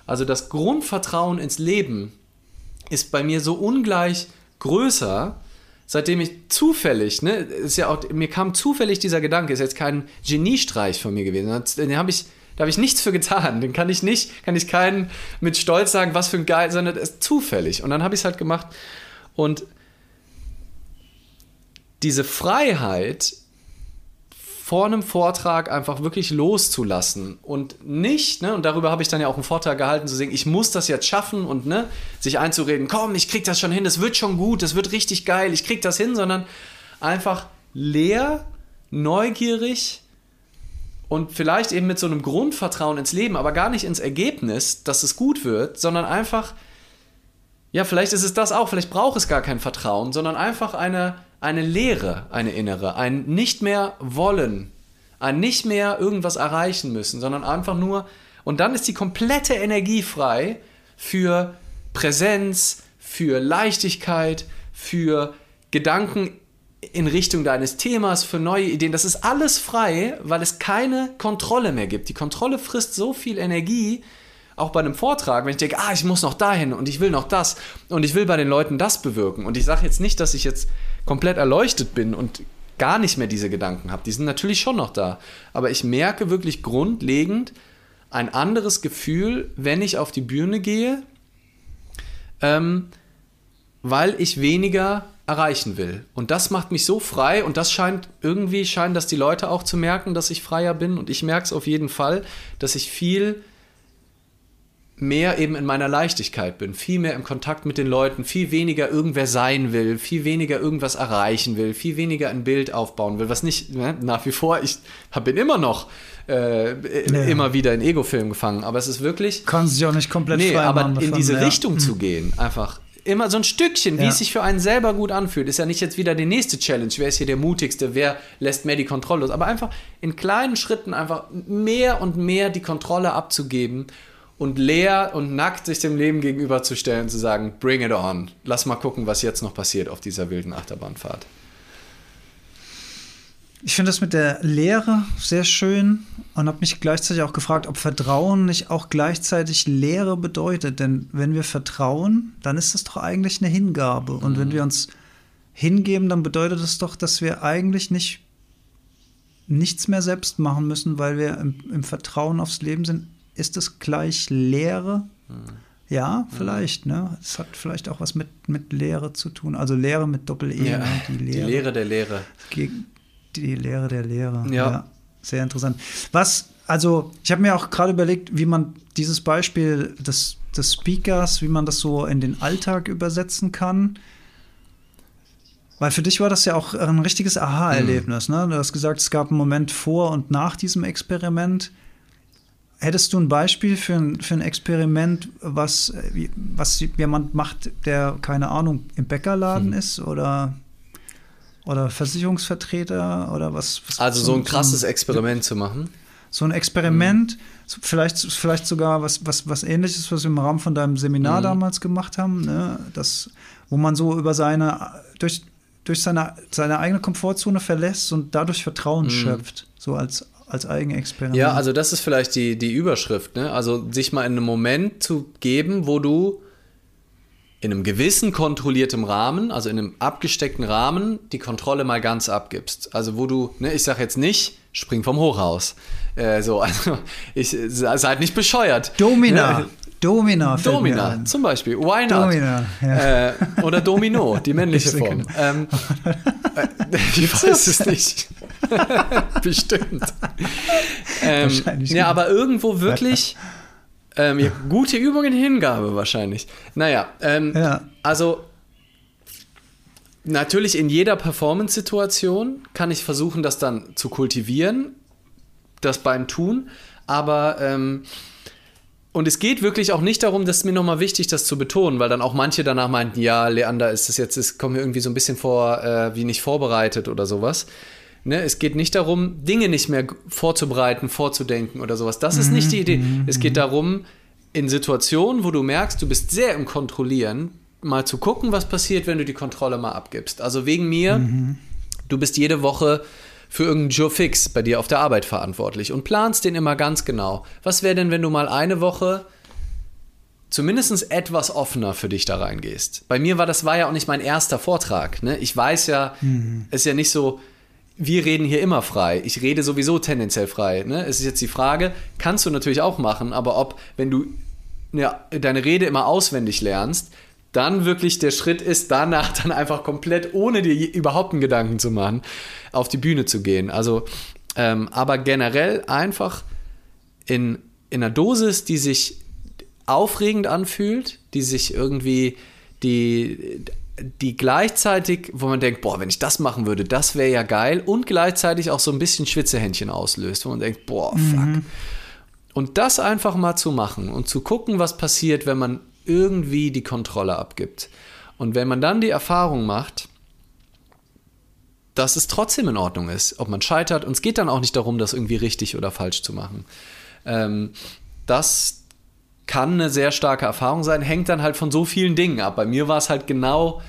Also das Grundvertrauen ins Leben ist bei mir so ungleich größer, seitdem ich zufällig, ne, ist ja auch, mir kam zufällig dieser Gedanke, ist jetzt kein Geniestreich von mir gewesen. Den habe ich, da habe ich nichts für getan. Den kann ich nicht, kann ich keinen mit Stolz sagen, was für ein Geil, sondern es ist zufällig. Und dann habe ich es halt gemacht. Und diese Freiheit vor einem Vortrag einfach wirklich loszulassen und nicht, ne, und darüber habe ich dann ja auch einen Vortrag gehalten, zu sagen, ich muss das jetzt schaffen und ne, sich einzureden, komm, ich krieg das schon hin, das wird schon gut, das wird richtig geil, ich krieg das hin, sondern einfach leer, neugierig und vielleicht eben mit so einem Grundvertrauen ins Leben, aber gar nicht ins Ergebnis, dass es gut wird, sondern einfach, ja, vielleicht ist es das auch, vielleicht braucht es gar kein Vertrauen, sondern einfach eine eine Leere, eine innere, ein nicht mehr wollen, ein nicht mehr irgendwas erreichen müssen, sondern einfach nur, und dann ist die komplette Energie frei für Präsenz, für Leichtigkeit, für Gedanken in Richtung deines Themas, für neue Ideen. Das ist alles frei, weil es keine Kontrolle mehr gibt. Die Kontrolle frisst so viel Energie, auch bei einem Vortrag, wenn ich denke, ah, ich muss noch dahin und ich will noch das und ich will bei den Leuten das bewirken. Und ich sage jetzt nicht, dass ich jetzt komplett erleuchtet bin und gar nicht mehr diese Gedanken habe. Die sind natürlich schon noch da. Aber ich merke wirklich grundlegend ein anderes Gefühl, wenn ich auf die Bühne gehe, ähm, weil ich weniger erreichen will. Und das macht mich so frei und das scheint irgendwie, scheinen das die Leute auch zu merken, dass ich freier bin und ich merke es auf jeden Fall, dass ich viel mehr eben in meiner Leichtigkeit bin, viel mehr im Kontakt mit den Leuten, viel weniger irgendwer sein will, viel weniger irgendwas erreichen will, viel weniger ein Bild aufbauen will, was nicht, ne, nach wie vor, ich bin immer noch äh, ja. immer wieder in Ego-Film gefangen, aber es ist wirklich... Kann sich auch nicht komplett nee, aber in diese ja. Richtung zu gehen, einfach immer so ein Stückchen, wie ja. es sich für einen selber gut anfühlt. Ist ja nicht jetzt wieder die nächste Challenge. Wer ist hier der mutigste? Wer lässt mehr die Kontrolle los? Aber einfach in kleinen Schritten einfach mehr und mehr die Kontrolle abzugeben und leer und nackt sich dem Leben gegenüberzustellen zu sagen, bring it on. Lass mal gucken, was jetzt noch passiert auf dieser wilden Achterbahnfahrt. Ich finde das mit der Lehre sehr schön und habe mich gleichzeitig auch gefragt, ob Vertrauen nicht auch gleichzeitig Lehre bedeutet. Denn wenn wir vertrauen, dann ist das doch eigentlich eine Hingabe. Und mhm. wenn wir uns hingeben, dann bedeutet das doch, dass wir eigentlich nicht nichts mehr selbst machen müssen, weil wir im, im Vertrauen aufs Leben sind ist es gleich Lehre? Mhm. Ja, vielleicht, ne? Es hat vielleicht auch was mit, mit Lehre zu tun. Also Lehre mit Doppel-E. Ja, ne? die, Lehre, die Lehre der Lehre. Die Lehre der Lehre. Ja. ja sehr interessant. Was, also, ich habe mir auch gerade überlegt, wie man dieses Beispiel des, des Speakers, wie man das so in den Alltag übersetzen kann. Weil für dich war das ja auch ein richtiges Aha-Erlebnis. Mhm. Ne? Du hast gesagt, es gab einen Moment vor und nach diesem Experiment. Hättest du ein Beispiel für ein, für ein Experiment, was, was jemand macht, der, keine Ahnung, im Bäckerladen hm. ist oder, oder Versicherungsvertreter oder was? was also so, so ein krasses so ein, Experiment zu machen? So ein Experiment, hm. vielleicht, vielleicht sogar was, was, was ähnliches, was wir im Rahmen von deinem Seminar hm. damals gemacht haben, ne? das, wo man so über seine, durch, durch seine, seine eigene Komfortzone verlässt und dadurch Vertrauen hm. schöpft, so als als Eigenexperiment. Ja, also das ist vielleicht die, die Überschrift, ne? Also sich mal in einem Moment zu geben, wo du in einem gewissen kontrollierten Rahmen, also in einem abgesteckten Rahmen, die Kontrolle mal ganz abgibst. Also wo du, ne, ich sag jetzt nicht, spring vom Hochhaus. Äh, so, also ich seid nicht bescheuert. Domina. Domina. Domina, zum Beispiel. Why not? Domina, ja. äh, oder Domino, die [laughs] männliche Form. Ähm, äh, [laughs] ich weiß es nicht. [laughs] Bestimmt. Ähm, ja, aber irgendwo wirklich ähm, ja, gute Übung in Hingabe wahrscheinlich. Naja, ähm, ja. also natürlich in jeder Performance-Situation kann ich versuchen, das dann zu kultivieren, das beim Tun, aber ähm, und es geht wirklich auch nicht darum, das ist mir nochmal wichtig, das zu betonen, weil dann auch manche danach meinten, ja, Leander, ist das jetzt, es kommt mir irgendwie so ein bisschen vor, äh, wie nicht vorbereitet oder sowas. Ne, es geht nicht darum, Dinge nicht mehr vorzubereiten, vorzudenken oder sowas. Das ist nicht die Idee. Mhm. Es geht darum, in Situationen, wo du merkst, du bist sehr im Kontrollieren, mal zu gucken, was passiert, wenn du die Kontrolle mal abgibst. Also wegen mir, mhm. du bist jede Woche für irgendeinen Joe Fix bei dir auf der Arbeit verantwortlich und planst den immer ganz genau. Was wäre denn, wenn du mal eine Woche zumindest etwas offener für dich da reingehst? Bei mir war das war ja auch nicht mein erster Vortrag. Ne? Ich weiß ja, mhm. ist ja nicht so, wir reden hier immer frei. Ich rede sowieso tendenziell frei. Ne? Es ist jetzt die Frage, kannst du natürlich auch machen, aber ob, wenn du ja, deine Rede immer auswendig lernst, dann wirklich der Schritt ist, danach dann einfach komplett, ohne dir überhaupt einen Gedanken zu machen, auf die Bühne zu gehen. Also Ähm, aber generell einfach in, in einer Dosis, die sich aufregend anfühlt, die sich irgendwie, die, die gleichzeitig, wo man denkt, boah, wenn ich das machen würde, das wäre ja geil und gleichzeitig auch so ein bisschen Schwitzehändchen auslöst, wo man denkt, boah, fuck. Mhm. Und das einfach mal zu machen und zu gucken, was passiert, wenn man irgendwie die Kontrolle abgibt. Und wenn man dann die Erfahrung macht, dass es trotzdem in Ordnung ist, ob man scheitert. Und es geht dann auch nicht darum, das irgendwie richtig oder falsch zu machen. Ähm, das kann eine sehr starke Erfahrung sein, hängt dann halt von so vielen Dingen ab. Bei mir war es halt genau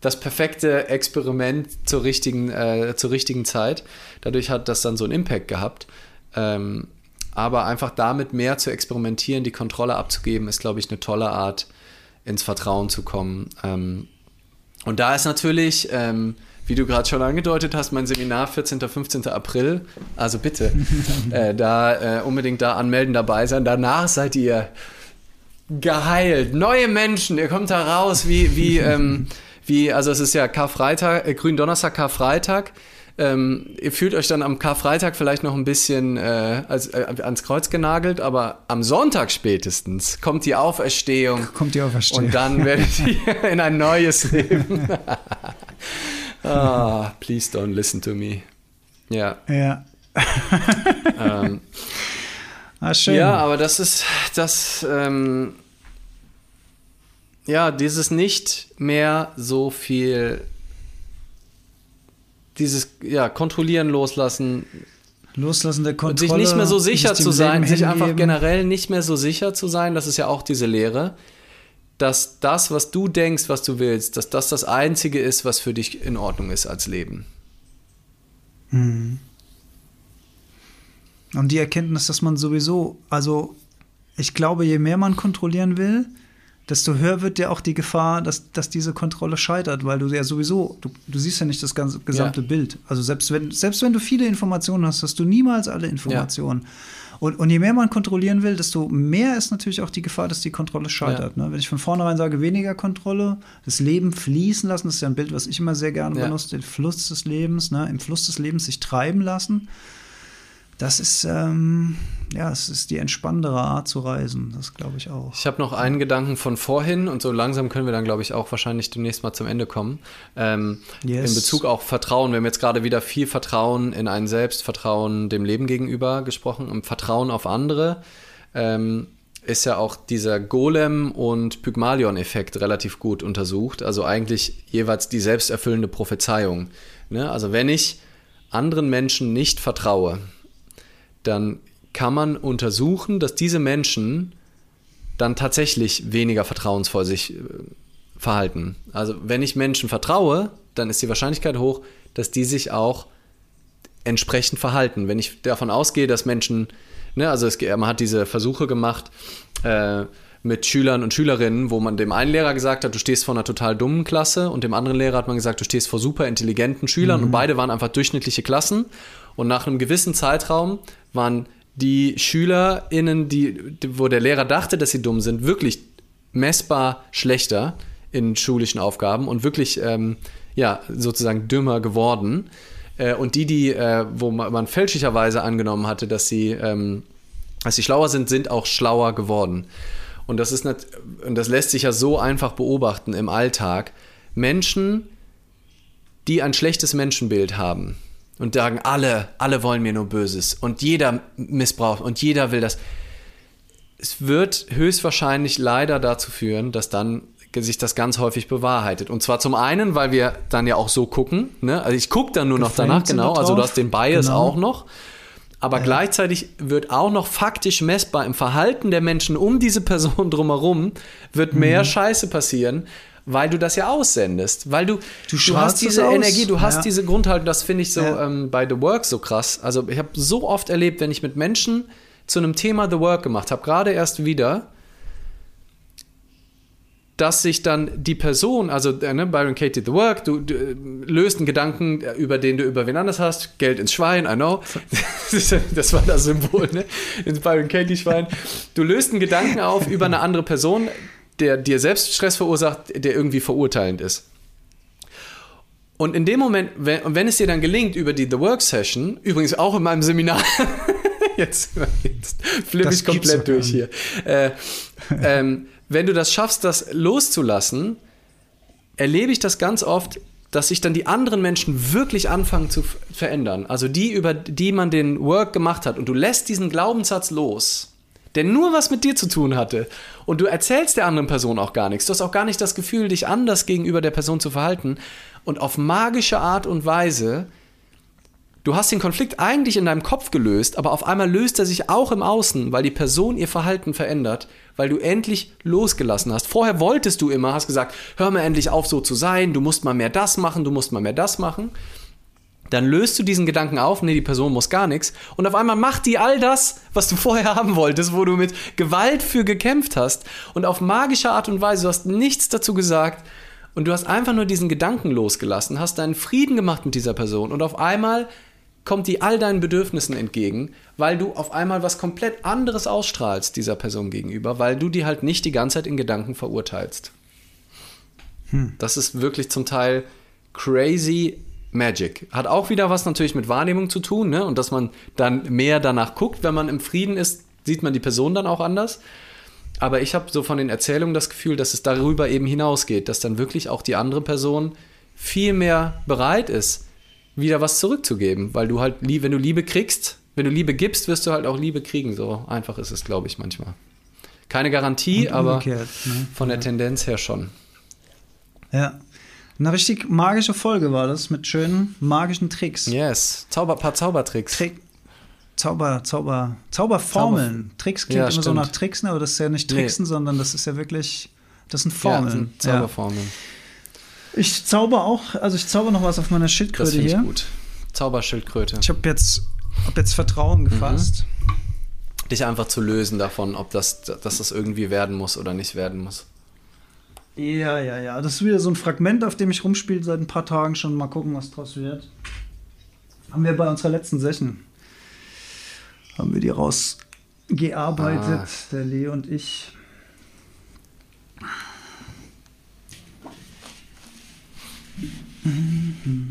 das perfekte Experiment zur richtigen, äh, zur richtigen Zeit. Dadurch hat das dann so einen Impact gehabt. Ähm, aber einfach damit mehr zu experimentieren, die Kontrolle abzugeben, ist, glaube ich, eine tolle Art, ins Vertrauen zu kommen. Ähm, und da ist natürlich, ähm, wie du gerade schon angedeutet hast, mein Seminar 14. 15. April. Also bitte, [laughs] äh, da äh, unbedingt da anmelden, dabei sein. Danach seid ihr geheilt, neue Menschen. Ihr kommt da raus wie, wie, ähm, wie also es ist ja Karfreitag, äh, Gründonnerstag, Karfreitag. Ähm, ihr fühlt euch dann am Karfreitag vielleicht noch ein bisschen äh, als, äh, ans Kreuz genagelt, aber am Sonntag spätestens kommt die Auferstehung. Kommt die Auferstehung. Und dann werdet [laughs] ihr in ein neues Leben. [laughs] ah, please don't listen to me. Ja. Ja. ähm, [laughs] ah, schön. Ja, aber das ist das. Ähm, ja, dieses nicht mehr so viel dieses ja, Kontrollieren, Loslassen. Loslassen der Kontrolle. Und sich nicht mehr so sicher zu sein, sich einfach generell nicht mehr so sicher zu sein, das ist ja auch diese Lehre, dass das, was du denkst, was du willst, dass das das Einzige ist, was für dich in Ordnung ist als Leben. Mhm. Und die Erkenntnis, dass man sowieso, also ich glaube, je mehr man kontrollieren will, desto höher wird ja auch die Gefahr, dass, dass diese Kontrolle scheitert, weil du ja sowieso, du, du siehst ja nicht das ganze, gesamte ja. Bild. Also selbst wenn, selbst wenn du viele Informationen hast, hast du niemals alle Informationen. Ja. Und, und je mehr man kontrollieren will, desto mehr ist natürlich auch die Gefahr, dass die Kontrolle scheitert. Ja. Ne? Wenn ich von vornherein sage, weniger Kontrolle, das Leben fließen lassen, das ist ja ein Bild, was ich immer sehr gerne benutze, den Fluss des Lebens, ne? im Fluss des Lebens sich treiben lassen das ist, ähm, ja, es ist die entspannendere Art zu reisen, das glaube ich auch. Ich habe noch einen Gedanken von vorhin und so langsam können wir dann, glaube ich, auch wahrscheinlich demnächst mal zum Ende kommen. Ähm, yes. In Bezug auf Vertrauen. Wir haben jetzt gerade wieder viel Vertrauen in einen selbst, Vertrauen dem Leben gegenüber gesprochen und Vertrauen auf andere. Ähm, ist ja auch dieser Golem- und Pygmalion-Effekt relativ gut untersucht. Also eigentlich jeweils die selbsterfüllende Prophezeiung. Ne? Also wenn ich anderen Menschen nicht vertraue, dann kann man untersuchen, dass diese Menschen dann tatsächlich weniger vertrauensvoll sich äh, verhalten. Also wenn ich Menschen vertraue, dann ist die Wahrscheinlichkeit hoch, dass die sich auch entsprechend verhalten. Wenn ich davon ausgehe, dass Menschen, ne, also es, man hat diese Versuche gemacht äh, mit Schülern und Schülerinnen, wo man dem einen Lehrer gesagt hat, du stehst vor einer total dummen Klasse und dem anderen Lehrer hat man gesagt, du stehst vor super intelligenten Schülern mhm. und beide waren einfach durchschnittliche Klassen und nach einem gewissen Zeitraum waren die SchülerInnen, die, wo der Lehrer dachte, dass sie dumm sind, wirklich messbar schlechter in schulischen Aufgaben und wirklich ähm, ja, sozusagen dümmer geworden. Äh, und die, die, äh, wo man, fälschlicherweise angenommen hatte, dass sie, ähm, dass sie schlauer sind, sind auch schlauer geworden. Und das ist nicht, und das lässt sich ja so einfach beobachten im Alltag. Menschen, die ein schlechtes Menschenbild haben, und sagen, alle, alle wollen mir nur Böses und jeder missbraucht und jeder will das. Es wird höchstwahrscheinlich leider dazu führen, dass dann sich das ganz häufig bewahrheitet. Und zwar zum einen, weil wir dann ja auch so gucken. Ne? Also ich gucke dann nur noch danach, genau. Also du hast den Bias genau. auch noch. Aber ja. gleichzeitig wird auch noch faktisch messbar im Verhalten der Menschen um diese Person [laughs] drumherum, wird mehr mhm. Scheiße passieren, weil du das ja aussendest, weil du du, du hast diese Energie, du hast ja. diese Grundhaltung, das finde ich so ja. ähm, bei The Work so krass. Also ich habe so oft erlebt, wenn ich mit Menschen zu einem Thema The Work gemacht habe, gerade erst wieder, dass sich dann die Person, also äh, ne, Byron Katie The Work, du, du äh, löst einen Gedanken, äh, über den du über wen anders hast, Geld ins Schwein, I know. [laughs] das war das Symbol, ne? Ins Byron Katie Schwein. Du löst einen Gedanken auf über eine andere Person, der dir selbst Stress verursacht, der irgendwie verurteilend ist. Und in dem Moment, wenn, und wenn es dir dann gelingt über die The Work Session, übrigens auch in meinem Seminar, [laughs] jetzt, jetzt flippe ich komplett durch hier. Äh, ähm, wenn du das schaffst, das loszulassen, erlebe ich das ganz oft, dass sich dann die anderen Menschen wirklich anfangen zu verändern. Also die, über die man den Work gemacht hat. Und du lässt diesen Glaubenssatz los, der nur was mit dir zu tun hatte. Und du erzählst der anderen Person auch gar nichts. Du hast auch gar nicht das Gefühl, dich anders gegenüber der Person zu verhalten. Und auf magische Art und Weise Du hast den Konflikt eigentlich in deinem Kopf gelöst, aber auf einmal löst er sich auch im Außen, weil die Person ihr Verhalten verändert, weil du endlich losgelassen hast. Vorher wolltest du immer, hast gesagt, hör mal endlich auf so zu sein, du musst mal mehr das machen, du musst mal mehr das machen. Dann löst du diesen Gedanken auf, nee, die Person muss gar nichts. Und auf einmal macht die all das, was du vorher haben wolltest, wo du mit Gewalt für gekämpft hast. Und auf magische Art und Weise, du hast nichts dazu gesagt. Und du hast einfach nur diesen Gedanken losgelassen, hast deinen Frieden gemacht mit dieser Person. Und auf einmal kommt die all deinen Bedürfnissen entgegen, weil du auf einmal was komplett anderes ausstrahlst dieser Person gegenüber, weil du die halt nicht die ganze Zeit in Gedanken verurteilst. Hm. Das ist wirklich zum Teil crazy Magic. Hat auch wieder was natürlich mit Wahrnehmung zu tun, ne? Und dass man dann mehr danach guckt, wenn man im Frieden ist, sieht man die Person dann auch anders. Aber ich habe so von den Erzählungen das Gefühl, dass es darüber eben hinausgeht, dass dann wirklich auch die andere Person viel mehr bereit ist, wieder was zurückzugeben, weil du halt, wenn du Liebe kriegst, wenn du Liebe gibst, wirst du halt auch Liebe kriegen. So einfach ist es, glaube ich, manchmal. Keine Garantie, aber ne? von der ja. Tendenz her schon. Ja. Eine richtig magische Folge war das mit schönen magischen Tricks. Yes, Zauber, paar Zaubertricks. Trick, Zauber, Zauber, Zauberformeln. Zauber. Tricks klingt ja, immer stimmt. so nach Tricksen, aber das ist ja nicht Tricksen, nee. sondern das ist ja wirklich, das sind Formeln. Ja, das sind Zauberformeln. Ja. Ich zauber auch, also ich zauber noch was auf meiner Schildkröte das hier. Ich gut. Zauberschildkröte. Ich habe jetzt, hab jetzt Vertrauen mhm. gefasst. Mhm. Dich einfach zu lösen davon, ob das, dass das irgendwie werden muss oder nicht werden muss. Ja, ja, ja. Das ist wieder so ein Fragment, auf dem ich rumspiele seit ein paar Tagen schon. Mal gucken, was draus wird. Haben wir bei unserer letzten Session. Haben wir die rausgearbeitet, ah. der Lee und ich. Mm-hmm.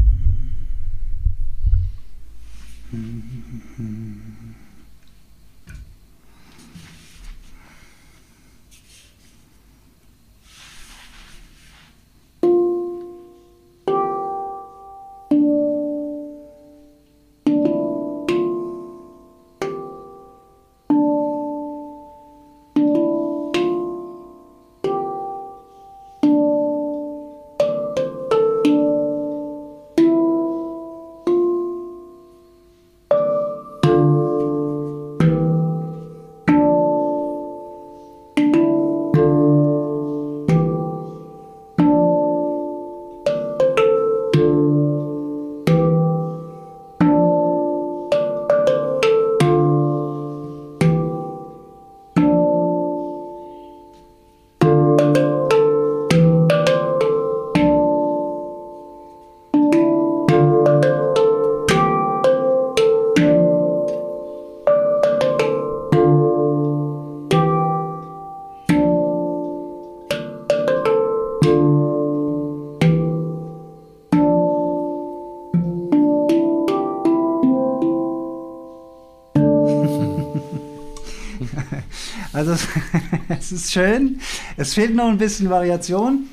[laughs] es ist schön. Es fehlt noch ein bisschen Variation.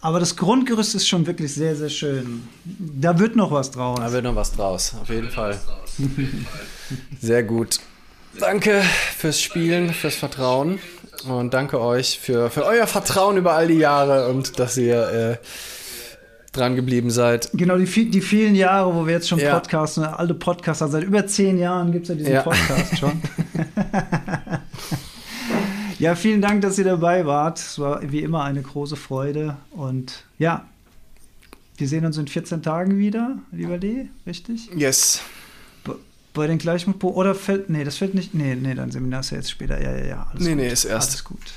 Aber das Grundgerüst ist schon wirklich sehr, sehr schön. Da wird noch was draus. Da wird noch was draus, auf jeden Fall. Sehr gut. Danke fürs Spielen, fürs Vertrauen. Und danke euch für, für euer Vertrauen über all die Jahre und dass ihr äh, dran geblieben seid. Genau, die, die vielen Jahre, wo wir jetzt schon ja. podcasten, alte Podcaster, seit über zehn Jahren gibt es ja diesen ja. Podcast schon. [laughs] Ja, vielen Dank, dass ihr dabei wart. Es war wie immer eine große Freude. Und ja, wir sehen uns in 14 Tagen wieder, lieber Lee, richtig? Yes. Bei den gleichen oder fällt nee, das fällt nicht nee, nee, dein Seminar ist ja jetzt später. Ja, ja, ja, alles Nee, gut. nee, ist erst. Alles gut.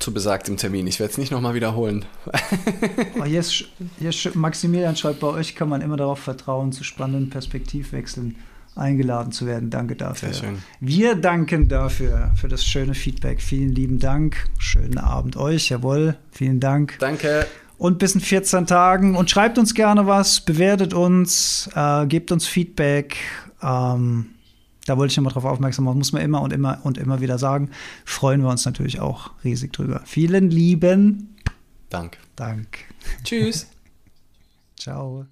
Zu besagtem Termin. Ich werde es nicht nochmal wiederholen. [laughs] oh, hier ist Maximilian schreibt, bei euch kann man immer darauf vertrauen, zu spannenden Perspektivwechseln eingeladen zu werden. Danke dafür. Sehr schön. Wir danken dafür, für das schöne Feedback. Vielen lieben Dank. Schönen Abend euch. Jawohl. Vielen Dank. Danke. Und bis in 14 Tagen. Und schreibt uns gerne was, bewertet uns, äh, gebt uns Feedback. Ähm, da wollte ich nochmal drauf aufmerksam machen, muss man immer und immer und immer wieder sagen. Freuen wir uns natürlich auch riesig drüber. Vielen lieben Dank. Dank. Tschüss. [laughs] Ciao.